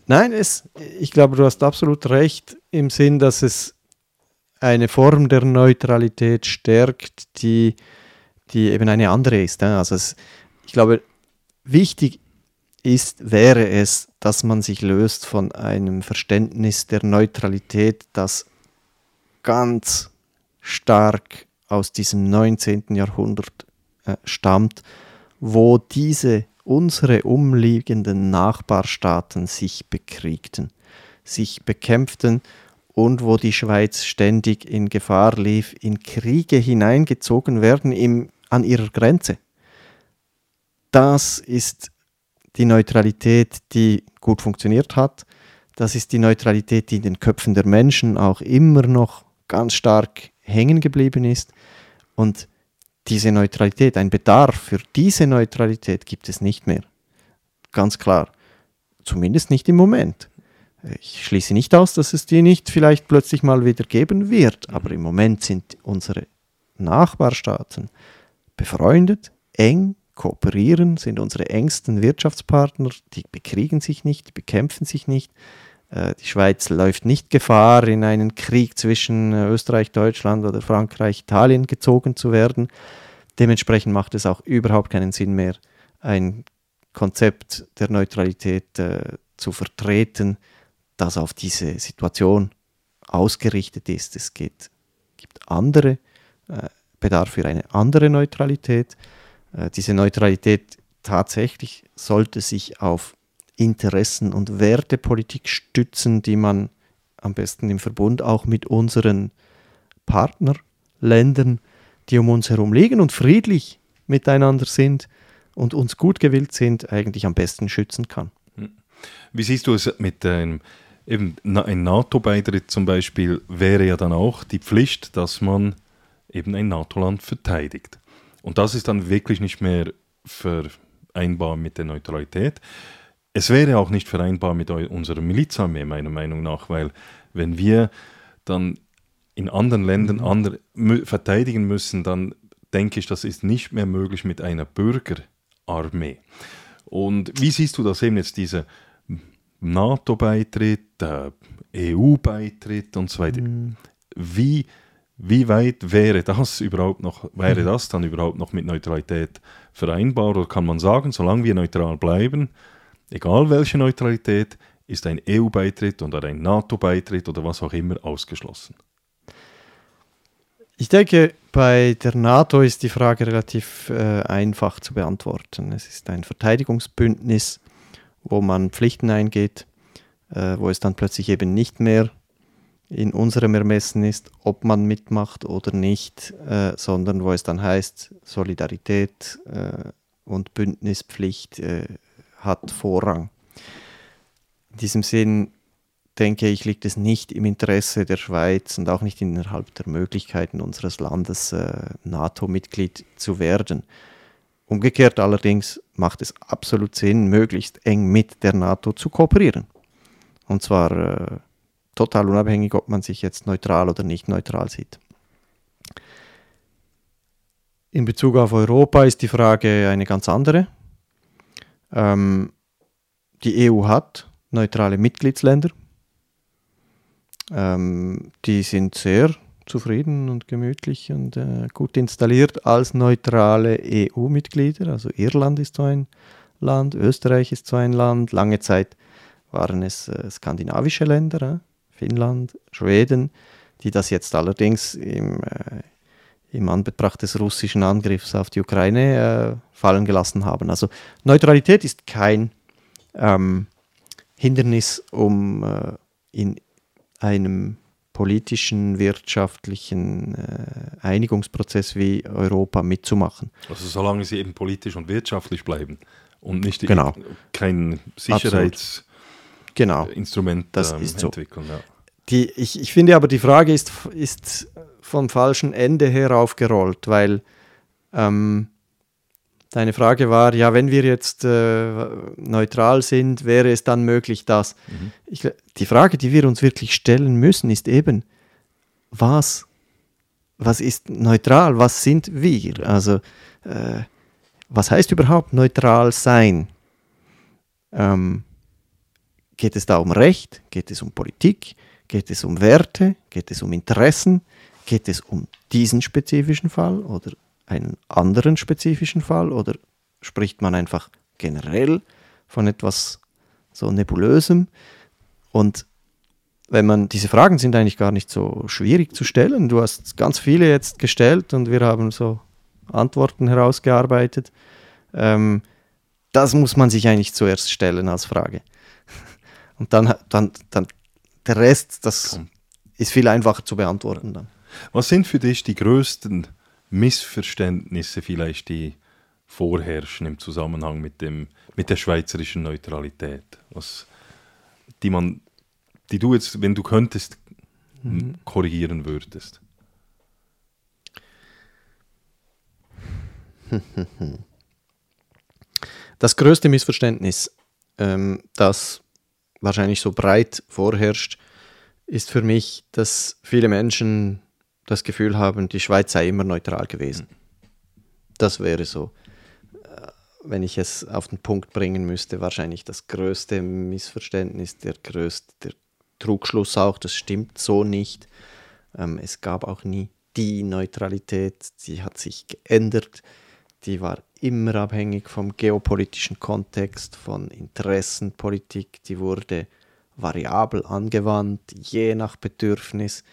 Nein, es, ich glaube, du hast absolut recht im Sinn, dass es eine Form der Neutralität stärkt, die, die eben eine andere ist. Also es, ich glaube, wichtig ist, wäre es, dass man sich löst von einem Verständnis der Neutralität, das ganz stark aus diesem 19. Jahrhundert äh, stammt, wo diese unsere umliegenden Nachbarstaaten sich bekriegten, sich bekämpften und wo die Schweiz ständig in Gefahr lief, in Kriege hineingezogen werden im, an ihrer Grenze. Das ist die Neutralität, die gut funktioniert hat. Das ist die Neutralität, die in den Köpfen der Menschen auch immer noch ganz stark hängen geblieben ist. Und diese Neutralität, ein Bedarf für diese Neutralität gibt es nicht mehr. Ganz klar. Zumindest nicht im Moment. Ich schließe nicht aus, dass es die nicht vielleicht plötzlich mal wieder geben wird, aber im Moment sind unsere Nachbarstaaten befreundet, eng, kooperieren, sind unsere engsten Wirtschaftspartner, die bekriegen sich nicht, die bekämpfen sich nicht. Äh, die Schweiz läuft nicht Gefahr, in einen Krieg zwischen äh, Österreich, Deutschland oder Frankreich, Italien gezogen zu werden. Dementsprechend macht es auch überhaupt keinen Sinn mehr, ein Konzept der Neutralität äh, zu vertreten, das auf diese Situation ausgerichtet ist. Es geht, gibt andere äh, Bedarf für eine andere Neutralität. Äh, diese Neutralität tatsächlich sollte sich auf Interessen- und Wertepolitik stützen, die man am besten im Verbund auch mit unseren Partnerländern, die um uns herum liegen und friedlich miteinander sind und uns gut gewillt sind, eigentlich am besten schützen kann. Hm. Wie siehst du es mit einem, eben ein NATO-Beitritt zum Beispiel wäre ja dann auch die Pflicht, dass man eben ein NATO-Land verteidigt. Und das ist dann wirklich nicht mehr vereinbar mit der Neutralität. Es wäre auch nicht vereinbar mit unserer Milizarmee, meiner Meinung nach, weil wenn wir dann in anderen Ländern mhm. andere, verteidigen müssen, dann denke ich, das ist nicht mehr möglich mit einer Bürgerarmee. Und wie siehst du das eben jetzt, diese NATO-Beitritt, äh, EU-Beitritt und so weiter? Mhm. Wie wie weit wäre das überhaupt noch, wäre mhm. das dann überhaupt noch mit Neutralität vereinbar? Oder kann man sagen, solange wir neutral bleiben, egal welche Neutralität, ist ein EU-Beitritt oder ein NATO-Beitritt oder was auch immer ausgeschlossen? Ich denke, bei der NATO ist die Frage relativ äh, einfach zu beantworten. Es ist ein Verteidigungsbündnis, wo man Pflichten eingeht, äh, wo es dann plötzlich eben nicht mehr in unserem Ermessen ist, ob man mitmacht oder nicht, äh, sondern wo es dann heißt, Solidarität äh, und Bündnispflicht äh, hat Vorrang. In diesem Sinn denke ich, liegt es nicht im Interesse der Schweiz und auch nicht innerhalb der Möglichkeiten unseres Landes, äh, NATO-Mitglied zu werden. Umgekehrt allerdings macht es absolut Sinn, möglichst eng mit der NATO zu kooperieren. Und zwar äh, total unabhängig, ob man sich jetzt neutral oder nicht neutral sieht. In Bezug auf Europa ist die Frage eine ganz andere. Ähm, die EU hat neutrale Mitgliedsländer. Ähm, die sind sehr zufrieden und gemütlich und äh, gut installiert als neutrale EU-Mitglieder. Also Irland ist so ein Land, Österreich ist so ein Land. Lange Zeit waren es äh, skandinavische Länder, äh, Finnland, Schweden, die das jetzt allerdings im, äh, im Anbetracht des russischen Angriffs auf die Ukraine äh, fallen gelassen haben. Also Neutralität ist kein ähm, Hindernis, um äh, in einem politischen, wirtschaftlichen äh, Einigungsprozess wie Europa mitzumachen. Also solange sie eben politisch und wirtschaftlich bleiben und nicht genau. kein Sicherheitsinstrument genau. ähm, entwickeln. So. Ja. Die, ich, ich finde aber, die Frage ist, ist vom falschen Ende her aufgerollt, weil ähm, deine Frage war, ja, wenn wir jetzt äh, neutral sind, wäre es dann möglich, dass. Mhm. Ich, die Frage, die wir uns wirklich stellen müssen, ist eben, was, was ist neutral, was sind wir? Also, äh, was heißt überhaupt neutral sein? Ähm, geht es da um Recht? Geht es um Politik? Geht es um Werte? Geht es um Interessen? Geht es um diesen spezifischen Fall oder einen anderen spezifischen Fall oder spricht man einfach generell von etwas so nebulösem? Und wenn man, diese Fragen sind eigentlich gar nicht so schwierig zu stellen. Du hast ganz viele jetzt gestellt und wir haben so Antworten herausgearbeitet. Ähm, das muss man sich eigentlich zuerst stellen als Frage. Und dann, dann, dann der Rest, das ist viel einfacher zu beantworten dann. Was sind für dich die größten Missverständnisse vielleicht, die vorherrschen im Zusammenhang mit, dem, mit der schweizerischen Neutralität? Was, die man, die du jetzt, wenn du könntest, mhm. korrigieren würdest? Das größte Missverständnis, ähm, das wahrscheinlich so breit vorherrscht, ist für mich, dass viele Menschen das Gefühl haben, die Schweiz sei immer neutral gewesen. Das wäre so, äh, wenn ich es auf den Punkt bringen müsste, wahrscheinlich das größte Missverständnis, der größte der Trugschluss auch, das stimmt so nicht. Ähm, es gab auch nie die Neutralität, die hat sich geändert, die war immer abhängig vom geopolitischen Kontext, von Interessenpolitik, die wurde variabel angewandt, je nach Bedürfnis,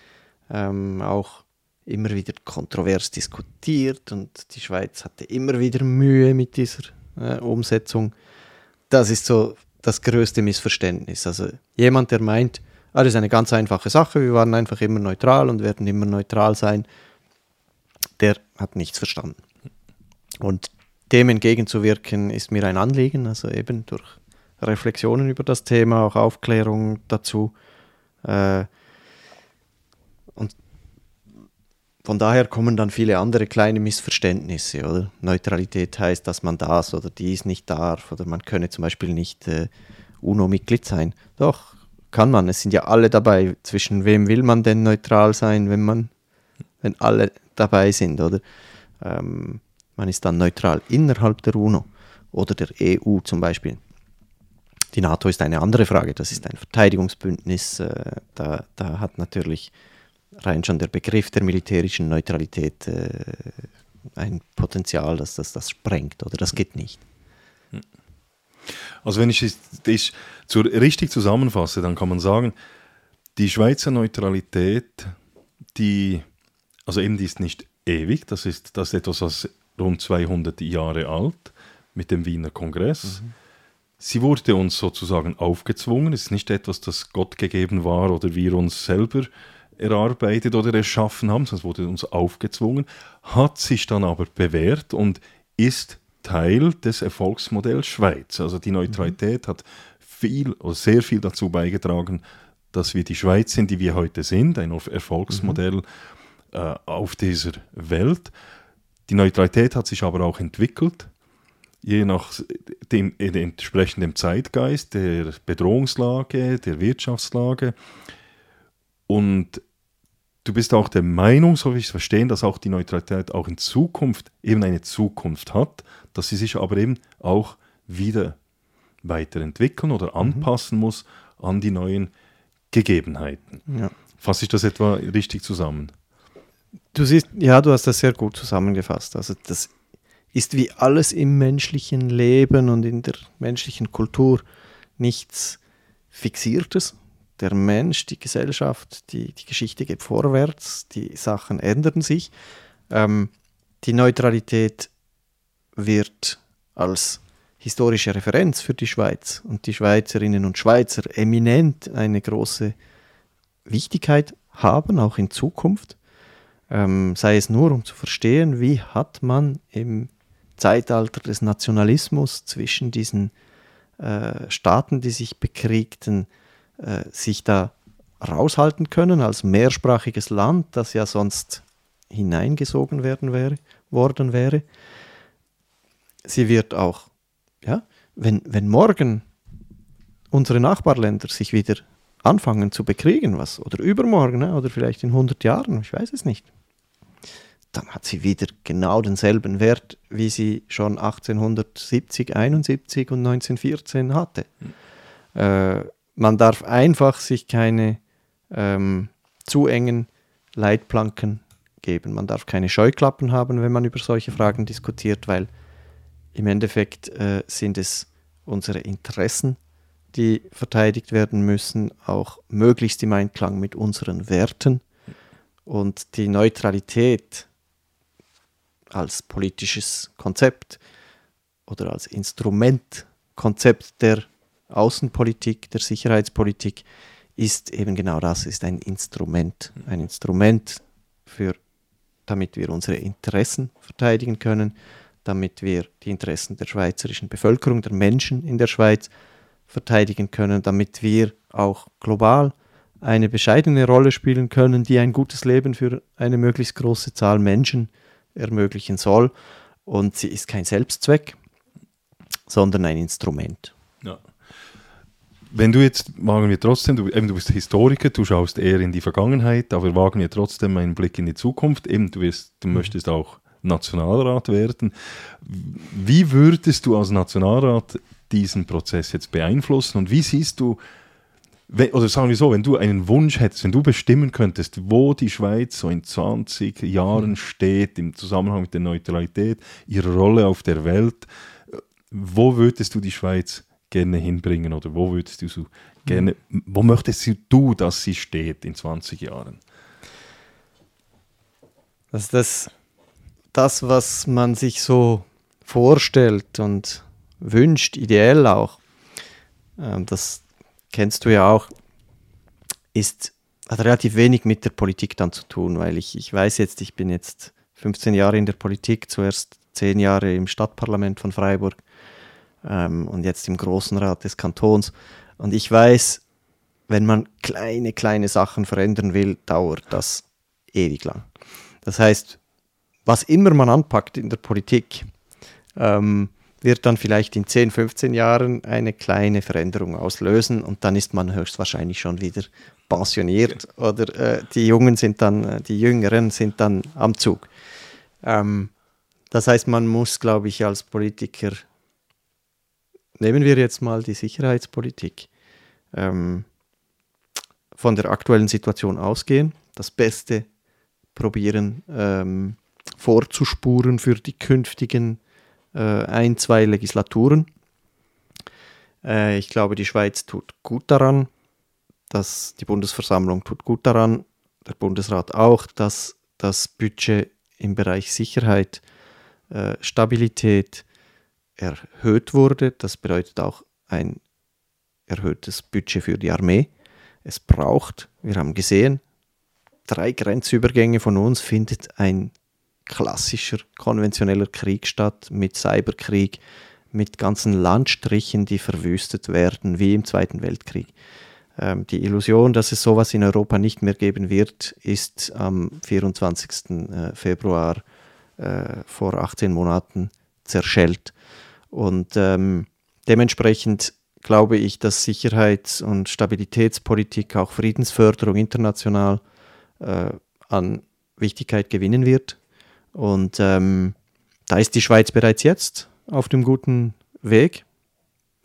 ähm, auch immer wieder kontrovers diskutiert und die Schweiz hatte immer wieder Mühe mit dieser äh, Umsetzung. Das ist so das größte Missverständnis. Also jemand, der meint, ah, das ist eine ganz einfache Sache, wir waren einfach immer neutral und werden immer neutral sein, der hat nichts verstanden. Und dem entgegenzuwirken, ist mir ein Anliegen, also eben durch Reflexionen über das Thema, auch Aufklärung dazu. Äh, und von daher kommen dann viele andere kleine Missverständnisse. Oder? Neutralität heißt, dass man das oder dies nicht darf oder man könne zum Beispiel nicht äh, UNO-Mitglied sein. Doch, kann man. Es sind ja alle dabei. Zwischen wem will man denn neutral sein, wenn man, wenn alle dabei sind, oder? Ähm, man ist dann neutral innerhalb der UNO oder der EU zum Beispiel. Die NATO ist eine andere Frage, das ist ein Verteidigungsbündnis. Äh, da, da hat natürlich rein schon der Begriff der militärischen Neutralität äh, ein Potenzial, dass das das sprengt oder das geht nicht. Also wenn ich das zu, richtig zusammenfasse, dann kann man sagen, die Schweizer Neutralität, die, also eben die ist nicht ewig, das ist, das ist etwas, was rund 200 Jahre alt mit dem Wiener Kongress. Mhm. Sie wurde uns sozusagen aufgezwungen. Es ist nicht etwas, das Gott gegeben war oder wir uns selber erarbeitet oder erschaffen haben, es wurde uns aufgezwungen, hat sich dann aber bewährt und ist Teil des Erfolgsmodells Schweiz. Also die Neutralität mhm. hat viel oder sehr viel dazu beigetragen, dass wir die Schweiz sind, die wir heute sind, ein Erfolgsmodell mhm. äh, auf dieser Welt. Die Neutralität hat sich aber auch entwickelt, je nach dem entsprechenden Zeitgeist, der Bedrohungslage, der Wirtschaftslage. Und du bist auch der Meinung, so wie ich es verstehe, dass auch die Neutralität auch in Zukunft eben eine Zukunft hat, dass sie sich aber eben auch wieder weiterentwickeln oder mhm. anpassen mhm. muss an die neuen Gegebenheiten. Ja. Fasse ich das etwa richtig zusammen? Du siehst, ja, du hast das sehr gut zusammengefasst. Also das ist wie alles im menschlichen Leben und in der menschlichen Kultur nichts Fixiertes. Der Mensch, die Gesellschaft, die, die Geschichte geht vorwärts, die Sachen ändern sich. Ähm, die Neutralität wird als historische Referenz für die Schweiz und die Schweizerinnen und Schweizer eminent eine große Wichtigkeit haben, auch in Zukunft. Ähm, sei es nur, um zu verstehen, wie hat man im Zeitalter des Nationalismus zwischen diesen äh, Staaten, die sich bekriegten, äh, sich da raushalten können als mehrsprachiges Land, das ja sonst hineingesogen werden wäre, worden wäre. Sie wird auch, ja, wenn, wenn morgen unsere Nachbarländer sich wieder anfangen zu bekriegen, was, oder übermorgen, ne, oder vielleicht in 100 Jahren, ich weiß es nicht, dann hat sie wieder genau denselben Wert, wie sie schon 1870, 71 und 1914 hatte. Mhm. Äh, man darf einfach sich keine ähm, zu engen Leitplanken geben. Man darf keine Scheuklappen haben, wenn man über solche Fragen diskutiert, weil im Endeffekt äh, sind es unsere Interessen, die verteidigt werden müssen, auch möglichst im Einklang mit unseren Werten. Und die Neutralität als politisches Konzept oder als Instrumentkonzept der Außenpolitik, der Sicherheitspolitik ist eben genau das, ist ein Instrument. Ein Instrument, für, damit wir unsere Interessen verteidigen können, damit wir die Interessen der schweizerischen Bevölkerung, der Menschen in der Schweiz verteidigen können, damit wir auch global eine bescheidene Rolle spielen können, die ein gutes Leben für eine möglichst große Zahl Menschen ermöglichen soll. Und sie ist kein Selbstzweck, sondern ein Instrument. Ja. Wenn du jetzt, wagen wir trotzdem, du, eben, du bist Historiker, du schaust eher in die Vergangenheit, aber wagen wir trotzdem einen Blick in die Zukunft. Eben, du, wirst, du mhm. möchtest auch Nationalrat werden. Wie würdest du als Nationalrat diesen Prozess jetzt beeinflussen und wie siehst du wenn, oder sagen wir so, wenn du einen Wunsch hättest, wenn du bestimmen könntest, wo die Schweiz so in 20 Jahren mhm. steht im Zusammenhang mit der Neutralität, ihre Rolle auf der Welt, wo würdest du die Schweiz gerne hinbringen oder wo würdest du so gerne, mhm. wo möchtest du, dass sie steht in 20 Jahren? Das ist das, das, was man sich so vorstellt und wünscht, ideell auch. Ähm, das, kennst du ja auch, ist, hat relativ wenig mit der Politik dann zu tun, weil ich, ich weiß jetzt, ich bin jetzt 15 Jahre in der Politik, zuerst 10 Jahre im Stadtparlament von Freiburg ähm, und jetzt im Großen Rat des Kantons. Und ich weiß, wenn man kleine, kleine Sachen verändern will, dauert das ewig lang. Das heißt, was immer man anpackt in der Politik, ähm, wird dann vielleicht in 10, 15 Jahren eine kleine Veränderung auslösen und dann ist man höchstwahrscheinlich schon wieder pensioniert oder äh, die Jungen sind dann, äh, die Jüngeren sind dann am Zug. Ähm, das heißt, man muss, glaube ich, als Politiker, nehmen wir jetzt mal die Sicherheitspolitik, ähm, von der aktuellen Situation ausgehen, das Beste probieren ähm, vorzuspuren für die künftigen äh, ein, zwei Legislaturen. Äh, ich glaube, die Schweiz tut gut daran, dass die Bundesversammlung tut gut daran, der Bundesrat auch, dass das Budget im Bereich Sicherheit, äh, Stabilität erhöht wurde. Das bedeutet auch ein erhöhtes Budget für die Armee. Es braucht, wir haben gesehen, drei Grenzübergänge von uns findet ein klassischer konventioneller Krieg statt, mit Cyberkrieg, mit ganzen Landstrichen, die verwüstet werden, wie im Zweiten Weltkrieg. Ähm, die Illusion, dass es sowas in Europa nicht mehr geben wird, ist am 24. Äh, Februar äh, vor 18 Monaten zerschellt. Und ähm, dementsprechend glaube ich, dass Sicherheits- und Stabilitätspolitik, auch Friedensförderung international äh, an Wichtigkeit gewinnen wird. Und ähm, da ist die Schweiz bereits jetzt auf dem guten Weg.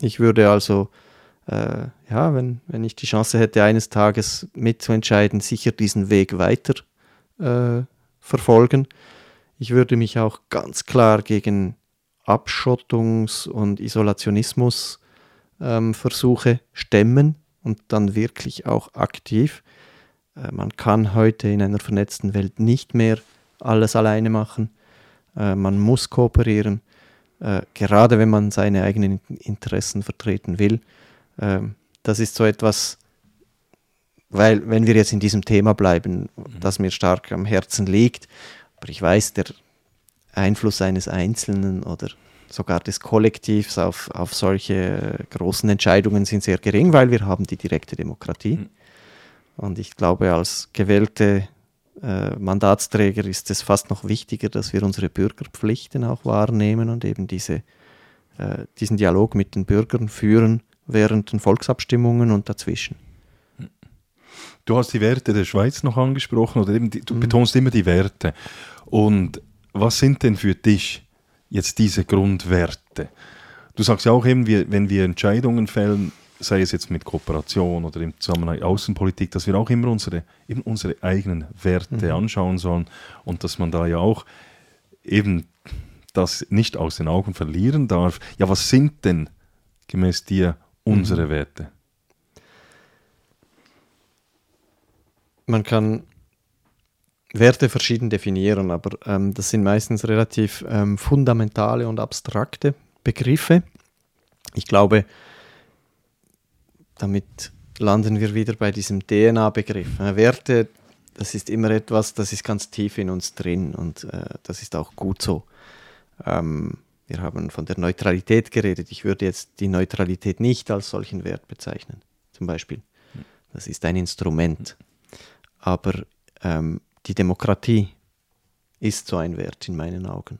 Ich würde also äh, ja, wenn, wenn ich die Chance hätte, eines Tages mitzuentscheiden, sicher diesen Weg weiter äh, verfolgen. Ich würde mich auch ganz klar gegen Abschottungs- und Isolationismusversuche ähm, stemmen und dann wirklich auch aktiv. Äh, man kann heute in einer vernetzten Welt nicht mehr alles alleine machen. Äh, man muss kooperieren, äh, gerade wenn man seine eigenen Interessen vertreten will. Ähm, das ist so etwas, weil wenn wir jetzt in diesem Thema bleiben, mhm. das mir stark am Herzen liegt, aber ich weiß, der Einfluss eines Einzelnen oder sogar des Kollektivs auf, auf solche großen Entscheidungen sind sehr gering, weil wir haben die direkte Demokratie. Mhm. Und ich glaube, als gewählte äh, Mandatsträger ist es fast noch wichtiger, dass wir unsere Bürgerpflichten auch wahrnehmen und eben diese, äh, diesen Dialog mit den Bürgern führen während den Volksabstimmungen und dazwischen. Du hast die Werte der Schweiz noch angesprochen oder eben die, du mhm. betonst immer die Werte. Und was sind denn für dich jetzt diese Grundwerte? Du sagst ja auch eben, wenn wir Entscheidungen fällen, sei es jetzt mit Kooperation oder im Zusammenhang Außenpolitik, dass wir auch immer unsere, eben unsere eigenen Werte mhm. anschauen sollen und dass man da ja auch eben das nicht aus den Augen verlieren darf. Ja, was sind denn gemäß dir unsere mhm. Werte? Man kann Werte verschieden definieren, aber ähm, das sind meistens relativ ähm, fundamentale und abstrakte Begriffe. Ich glaube, damit landen wir wieder bei diesem DNA-Begriff. Äh, Werte, das ist immer etwas, das ist ganz tief in uns drin und äh, das ist auch gut so. Ähm, wir haben von der Neutralität geredet. Ich würde jetzt die Neutralität nicht als solchen Wert bezeichnen, zum Beispiel. Das ist ein Instrument. Aber ähm, die Demokratie ist so ein Wert in meinen Augen.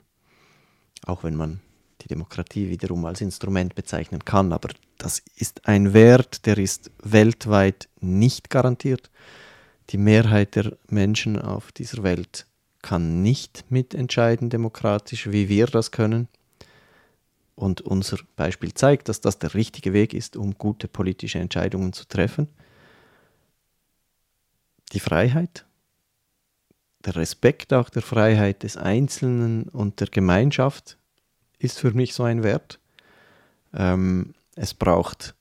Auch wenn man die Demokratie wiederum als Instrument bezeichnen kann. Aber das ist ein Wert, der ist weltweit nicht garantiert. Die Mehrheit der Menschen auf dieser Welt kann nicht mitentscheiden demokratisch, wie wir das können. Und unser Beispiel zeigt, dass das der richtige Weg ist, um gute politische Entscheidungen zu treffen. Die Freiheit, der Respekt auch der Freiheit des Einzelnen und der Gemeinschaft ist für mich so ein Wert. Ähm, es braucht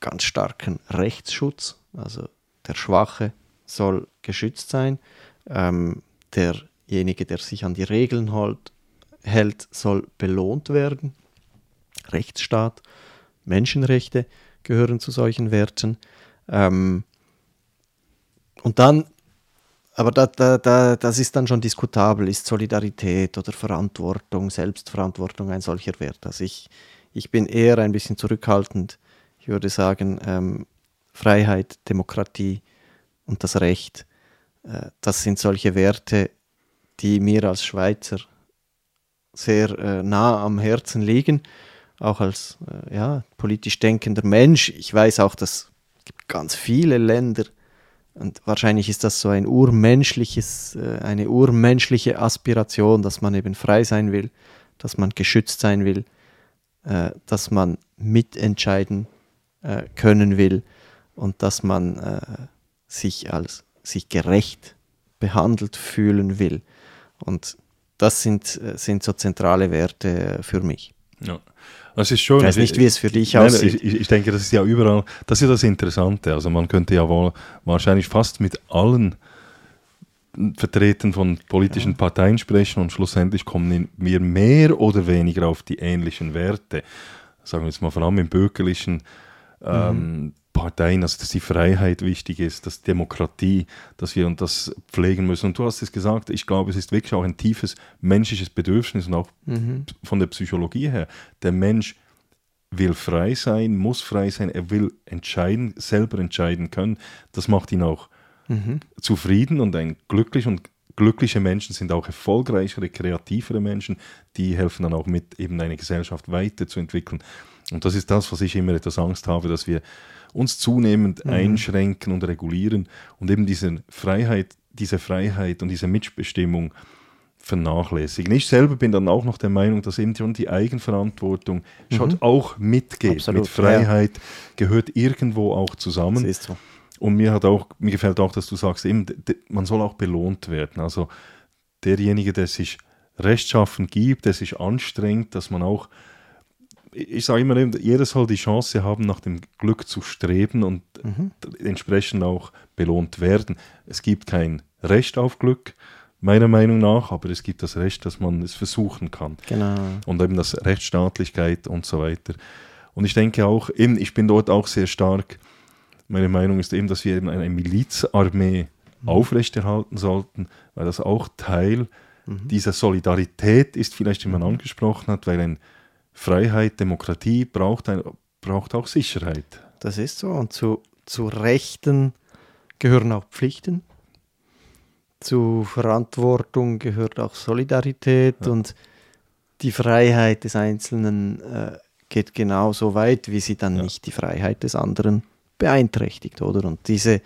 ganz starken Rechtsschutz, also der Schwache soll geschützt sein, ähm, derjenige, der sich an die Regeln hält, hält, soll belohnt werden. Rechtsstaat, Menschenrechte gehören zu solchen Werten. Ähm, und dann aber da, da, da, das ist dann schon diskutabel. Ist Solidarität oder Verantwortung, Selbstverantwortung ein solcher Wert? Also ich, ich bin eher ein bisschen zurückhaltend. Ich würde sagen, ähm, Freiheit, Demokratie und das Recht, äh, das sind solche Werte, die mir als Schweizer sehr äh, nah am Herzen liegen, auch als äh, ja, politisch denkender Mensch. Ich weiß auch, dass es gibt ganz viele Länder, und wahrscheinlich ist das so ein urmenschliches, äh, eine urmenschliche Aspiration, dass man eben frei sein will, dass man geschützt sein will, äh, dass man mitentscheiden äh, können will und dass man sich als sich gerecht behandelt fühlen will. Und das sind, sind so zentrale Werte für mich. Ja. Das ist schon. Ich weiß nicht, wie es für dich nein, aussieht. Ich, ich, denke, das ist ja überall, das ist das Interessante. Also man könnte ja wohl wahrscheinlich fast mit allen Vertretern von politischen ja. Parteien sprechen und schlussendlich kommen wir mehr oder weniger auf die ähnlichen Werte. Sagen wir jetzt mal vor allem im bürgerlichen ähm, mhm. Parteien, also dass die Freiheit wichtig ist, dass Demokratie, dass wir und das pflegen müssen. Und du hast es gesagt, ich glaube, es ist wirklich auch ein tiefes menschliches Bedürfnis und auch mhm. von der Psychologie her. Der Mensch will frei sein, muss frei sein, er will entscheiden, selber entscheiden können. Das macht ihn auch mhm. zufrieden und ein glücklich und glückliche Menschen sind auch erfolgreichere, kreativere Menschen, die helfen dann auch mit, eben eine Gesellschaft weiterzuentwickeln. Und das ist das, was ich immer etwas Angst habe, dass wir uns zunehmend mhm. einschränken und regulieren und eben diese Freiheit, diese Freiheit und diese Mitbestimmung vernachlässigen. Ich selber bin dann auch noch der Meinung, dass eben schon die Eigenverantwortung mhm. schon auch mitgeht. Absolut, Mit Freiheit ja. gehört irgendwo auch zusammen. Das ist so. Und mir hat auch, mir gefällt auch, dass du sagst, eben, man soll auch belohnt werden. Also derjenige, der sich rechtschaffen gibt, der sich anstrengt, dass man auch, ich sage immer, jeder soll die Chance haben, nach dem Glück zu streben und mhm. entsprechend auch belohnt werden. Es gibt kein Recht auf Glück, meiner Meinung nach, aber es gibt das Recht, dass man es versuchen kann. Genau. Und eben das Rechtsstaatlichkeit und so weiter. Und ich denke auch, eben, ich bin dort auch sehr stark, meine Meinung ist eben, dass wir eben eine Milizarmee mhm. aufrechterhalten sollten, weil das auch Teil mhm. dieser Solidarität ist, vielleicht wie man mhm. angesprochen hat, weil ein Freiheit, Demokratie braucht, ein, braucht auch Sicherheit. Das ist so. Und zu, zu Rechten gehören auch Pflichten. Zu Verantwortung gehört auch Solidarität ja. und die Freiheit des Einzelnen äh, geht genauso weit, wie sie dann ja. nicht die Freiheit des anderen beeinträchtigt, oder? Und diese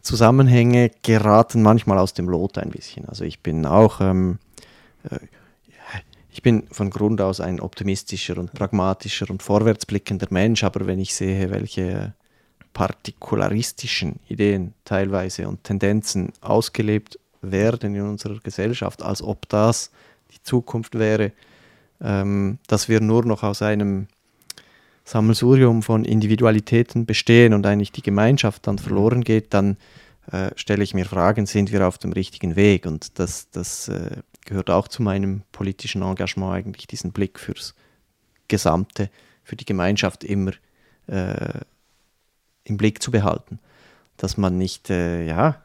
Zusammenhänge geraten manchmal aus dem Lot ein bisschen. Also ich bin auch, ähm, äh, ich bin von Grund aus ein optimistischer und pragmatischer und vorwärtsblickender Mensch, aber wenn ich sehe, welche partikularistischen Ideen teilweise und Tendenzen ausgelebt werden in unserer Gesellschaft, als ob das die Zukunft wäre, ähm, dass wir nur noch aus einem Sammelsurium von Individualitäten bestehen und eigentlich die Gemeinschaft dann verloren geht, dann äh, stelle ich mir Fragen, sind wir auf dem richtigen Weg? Und das, das äh, gehört auch zu meinem politischen Engagement eigentlich, diesen Blick fürs Gesamte, für die Gemeinschaft immer äh, im Blick zu behalten. Dass man nicht, äh, ja,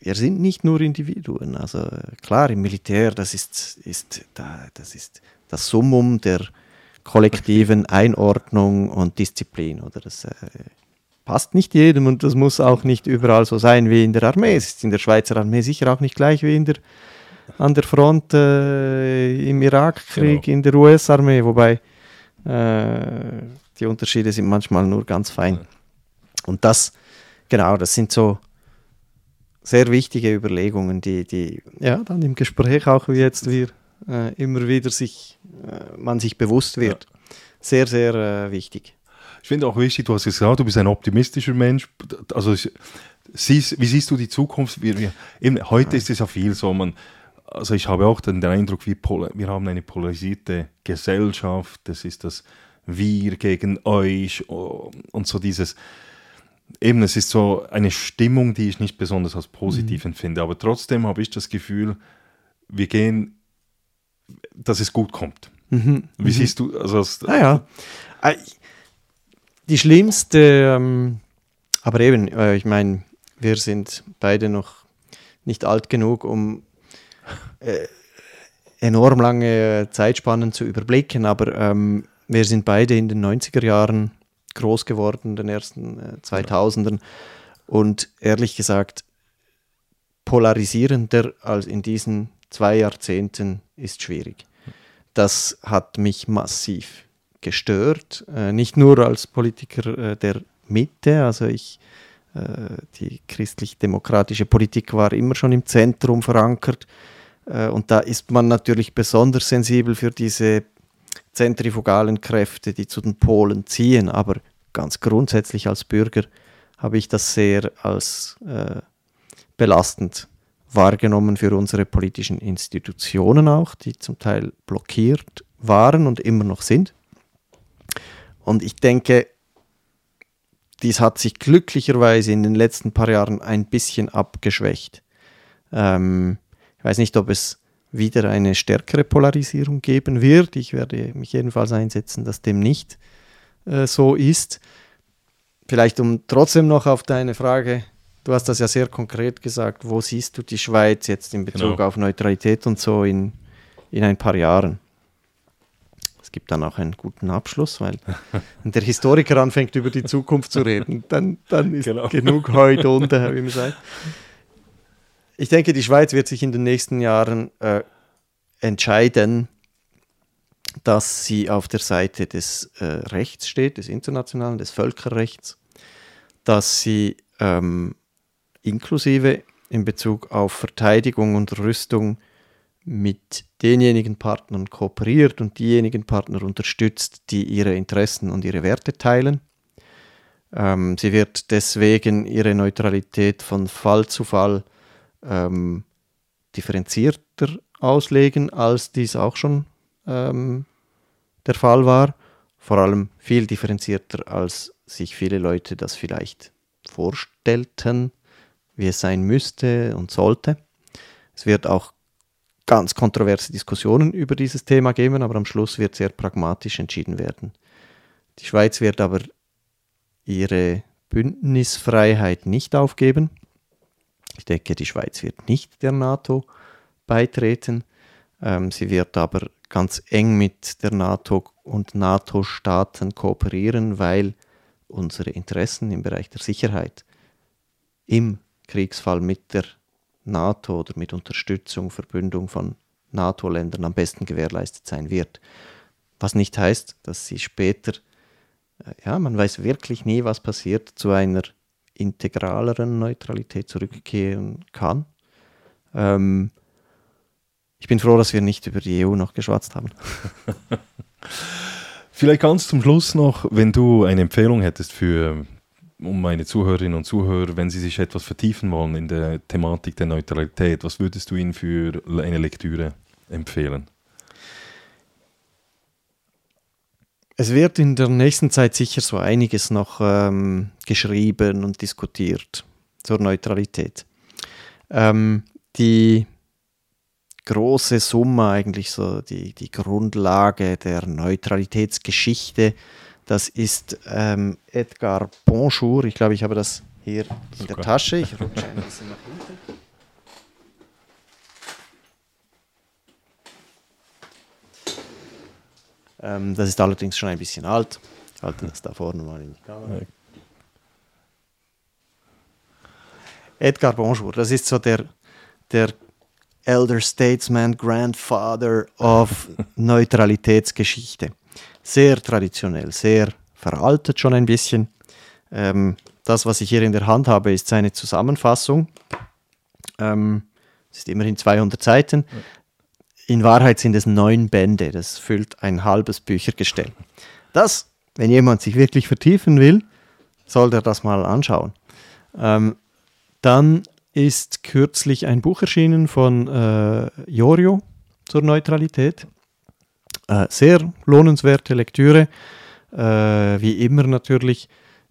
wir sind nicht nur Individuen. Also klar, im Militär, das ist, ist, das, ist das Summum der kollektiven Einordnung und Disziplin. Oder das äh, passt nicht jedem und das muss auch nicht überall so sein wie in der Armee. Es ist in der Schweizer Armee sicher auch nicht gleich wie in der, an der Front äh, im Irakkrieg, genau. in der US-Armee, wobei äh, die Unterschiede sind manchmal nur ganz fein. Und das, genau, das sind so sehr wichtige Überlegungen, die, die ja dann im Gespräch auch wie jetzt wir äh, immer wieder sich, äh, man sich bewusst wird. Ja. Sehr, sehr äh, wichtig. Ich finde auch wichtig, du hast gesagt, du bist ein optimistischer Mensch. Also siehst, wie siehst du die Zukunft? Wir, wir, eben, heute ist es ja viel so, man, also ich habe auch den, Eindruck, wir, wir haben eine polarisierte Gesellschaft, das ist das Wir gegen euch und so dieses, eben es ist so eine Stimmung, die ich nicht besonders als positiv mhm. empfinde, aber trotzdem habe ich das Gefühl, wir gehen dass es gut kommt. Mhm. Wie mhm. siehst du? Also naja, ah, die schlimmste, ähm, aber eben, äh, ich meine, wir sind beide noch nicht alt genug, um äh, enorm lange Zeitspannen zu überblicken, aber ähm, wir sind beide in den 90er Jahren groß geworden, den ersten äh, 2000ern. Und ehrlich gesagt, polarisierender als in diesen zwei Jahrzehnten ist schwierig. Das hat mich massiv gestört, äh, nicht nur als Politiker äh, der Mitte, also ich, äh, die christlich-demokratische Politik war immer schon im Zentrum verankert. Und da ist man natürlich besonders sensibel für diese zentrifugalen Kräfte, die zu den Polen ziehen, aber ganz grundsätzlich als Bürger habe ich das sehr als äh, belastend wahrgenommen für unsere politischen Institutionen auch, die zum Teil blockiert waren und immer noch sind. Und ich denke, dies hat sich glücklicherweise in den letzten paar Jahren ein bisschen abgeschwächt. Ähm, ich weiß nicht, ob es wieder eine stärkere Polarisierung geben wird. Ich werde mich jedenfalls einsetzen, dass dem nicht äh, so ist. Vielleicht um trotzdem noch auf deine Frage Du hast das ja sehr konkret gesagt. Wo siehst du die Schweiz jetzt in Bezug genau. auf Neutralität und so in, in ein paar Jahren? Es gibt dann auch einen guten Abschluss, weil wenn der Historiker anfängt, über die Zukunft zu reden, dann, dann ist genau. genug heute unter, wie man sagt. Ich denke, die Schweiz wird sich in den nächsten Jahren äh, entscheiden, dass sie auf der Seite des äh, Rechts steht, des internationalen, des Völkerrechts, dass sie ähm, inklusive in Bezug auf Verteidigung und Rüstung mit denjenigen Partnern kooperiert und diejenigen Partner unterstützt, die ihre Interessen und ihre Werte teilen. Ähm, sie wird deswegen ihre Neutralität von Fall zu Fall ähm, differenzierter auslegen, als dies auch schon ähm, der Fall war. Vor allem viel differenzierter, als sich viele Leute das vielleicht vorstellten, wie es sein müsste und sollte. Es wird auch ganz kontroverse Diskussionen über dieses Thema geben, aber am Schluss wird sehr pragmatisch entschieden werden. Die Schweiz wird aber ihre Bündnisfreiheit nicht aufgeben. Ich denke, die Schweiz wird nicht der NATO beitreten. Ähm, sie wird aber ganz eng mit der NATO und NATO-Staaten kooperieren, weil unsere Interessen im Bereich der Sicherheit im Kriegsfall mit der NATO oder mit Unterstützung, Verbündung von NATO-Ländern am besten gewährleistet sein wird. Was nicht heißt, dass sie später, äh, ja, man weiß wirklich nie, was passiert, zu einer integraleren Neutralität zurückkehren kann. Ähm, ich bin froh, dass wir nicht über die EU noch geschwatzt haben. Vielleicht ganz zum Schluss noch, wenn du eine Empfehlung hättest für um meine Zuhörerinnen und Zuhörer, wenn sie sich etwas vertiefen wollen in der Thematik der Neutralität, was würdest du ihnen für eine Lektüre empfehlen? Es wird in der nächsten Zeit sicher so einiges noch ähm, geschrieben und diskutiert zur Neutralität. Ähm, die große Summe, eigentlich so die, die Grundlage der Neutralitätsgeschichte, das ist ähm, Edgar Bonjour. Ich glaube, ich habe das hier in der Tasche. Ich rutsche ein bisschen nach hinten. Ähm, das ist allerdings schon ein bisschen alt. Ich halte das da vorne mal in die Kamera. Edgar Bonjour, das ist so der, der Elder Statesman, Grandfather of Neutralitätsgeschichte sehr traditionell, sehr veraltet schon ein bisschen. Ähm, das, was ich hier in der Hand habe, ist seine Zusammenfassung. Ähm, es ist immerhin 200 Seiten. In Wahrheit sind es neun Bände. Das füllt ein halbes Büchergestell. Das, wenn jemand sich wirklich vertiefen will, soll der das mal anschauen. Ähm, dann ist kürzlich ein Buch erschienen von äh, Jorio zur Neutralität. Äh, sehr lohnenswerte Lektüre. Äh, wie immer natürlich,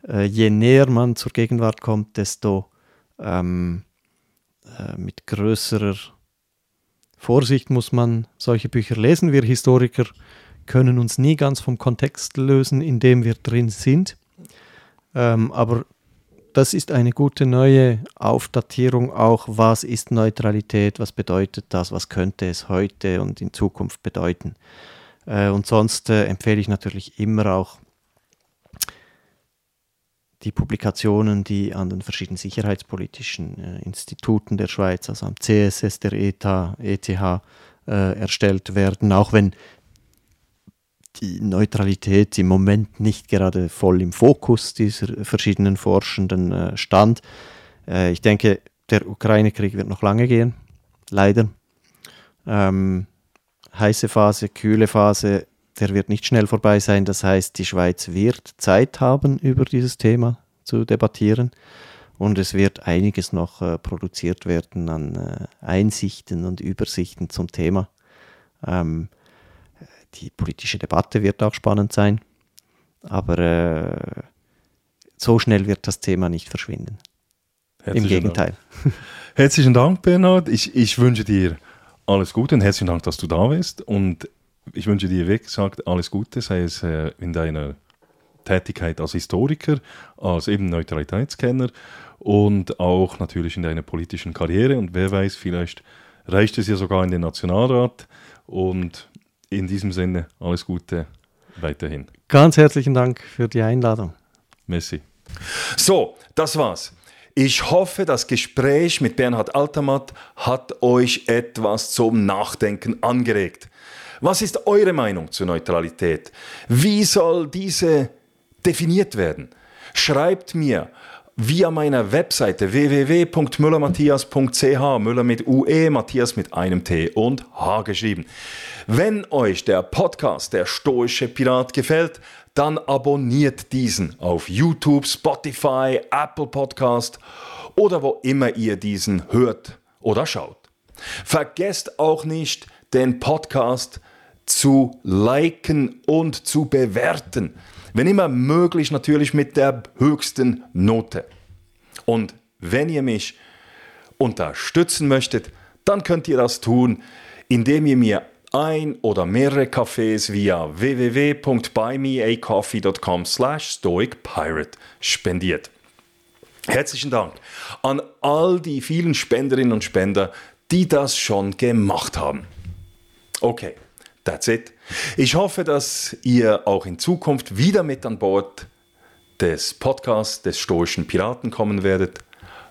äh, je näher man zur Gegenwart kommt, desto ähm, äh, mit größerer Vorsicht muss man solche Bücher lesen. Wir Historiker können uns nie ganz vom Kontext lösen, in dem wir drin sind. Ähm, aber das ist eine gute neue Aufdatierung auch, was ist Neutralität, was bedeutet das, was könnte es heute und in Zukunft bedeuten. Äh, und sonst äh, empfehle ich natürlich immer auch die Publikationen, die an den verschiedenen sicherheitspolitischen äh, Instituten der Schweiz, also am CSS, der ETA, ETH, erstellt werden, auch wenn die Neutralität im Moment nicht gerade voll im Fokus dieser verschiedenen Forschenden stand. Ich denke, der Ukraine-Krieg wird noch lange gehen, leider. Ähm, heiße Phase, kühle Phase, der wird nicht schnell vorbei sein. Das heißt, die Schweiz wird Zeit haben, über dieses Thema zu debattieren. Und es wird einiges noch äh, produziert werden an äh, Einsichten und Übersichten zum Thema. Ähm, die politische Debatte wird auch spannend sein. Aber äh, so schnell wird das Thema nicht verschwinden. Herzlichen Im Gegenteil. Dank. Herzlichen Dank, Bernhard. Ich, ich wünsche dir alles Gute und herzlichen Dank, dass du da bist. Und ich wünsche dir, wie gesagt, alles Gute, sei es äh, in deiner Tätigkeit als Historiker, als eben Neutralitätskenner und auch natürlich in deiner politischen Karriere. Und wer weiß, vielleicht reicht es ja sogar in den Nationalrat. Und in diesem Sinne alles Gute weiterhin. Ganz herzlichen Dank für die Einladung. Messi. So, das war's. Ich hoffe, das Gespräch mit Bernhard Altermatt hat euch etwas zum Nachdenken angeregt. Was ist eure Meinung zur Neutralität? Wie soll diese definiert werden? Schreibt mir via meiner Webseite www.müllermatthias.ch, Müller mit UE, Matthias mit einem T und H geschrieben. Wenn euch der Podcast Der Stoische Pirat gefällt, dann abonniert diesen auf YouTube, Spotify, Apple Podcast oder wo immer ihr diesen hört oder schaut. Vergesst auch nicht, den Podcast zu liken und zu bewerten. Wenn immer möglich natürlich mit der höchsten Note. Und wenn ihr mich unterstützen möchtet, dann könnt ihr das tun, indem ihr mir ein oder mehrere Kaffees via www.buymeacoffee.com slash stoicpirate spendiert. Herzlichen Dank an all die vielen Spenderinnen und Spender, die das schon gemacht haben. Okay, that's it. Ich hoffe, dass ihr auch in Zukunft wieder mit an Bord des Podcasts des Stoischen Piraten kommen werdet.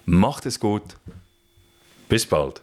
Macht es gut. Bis bald.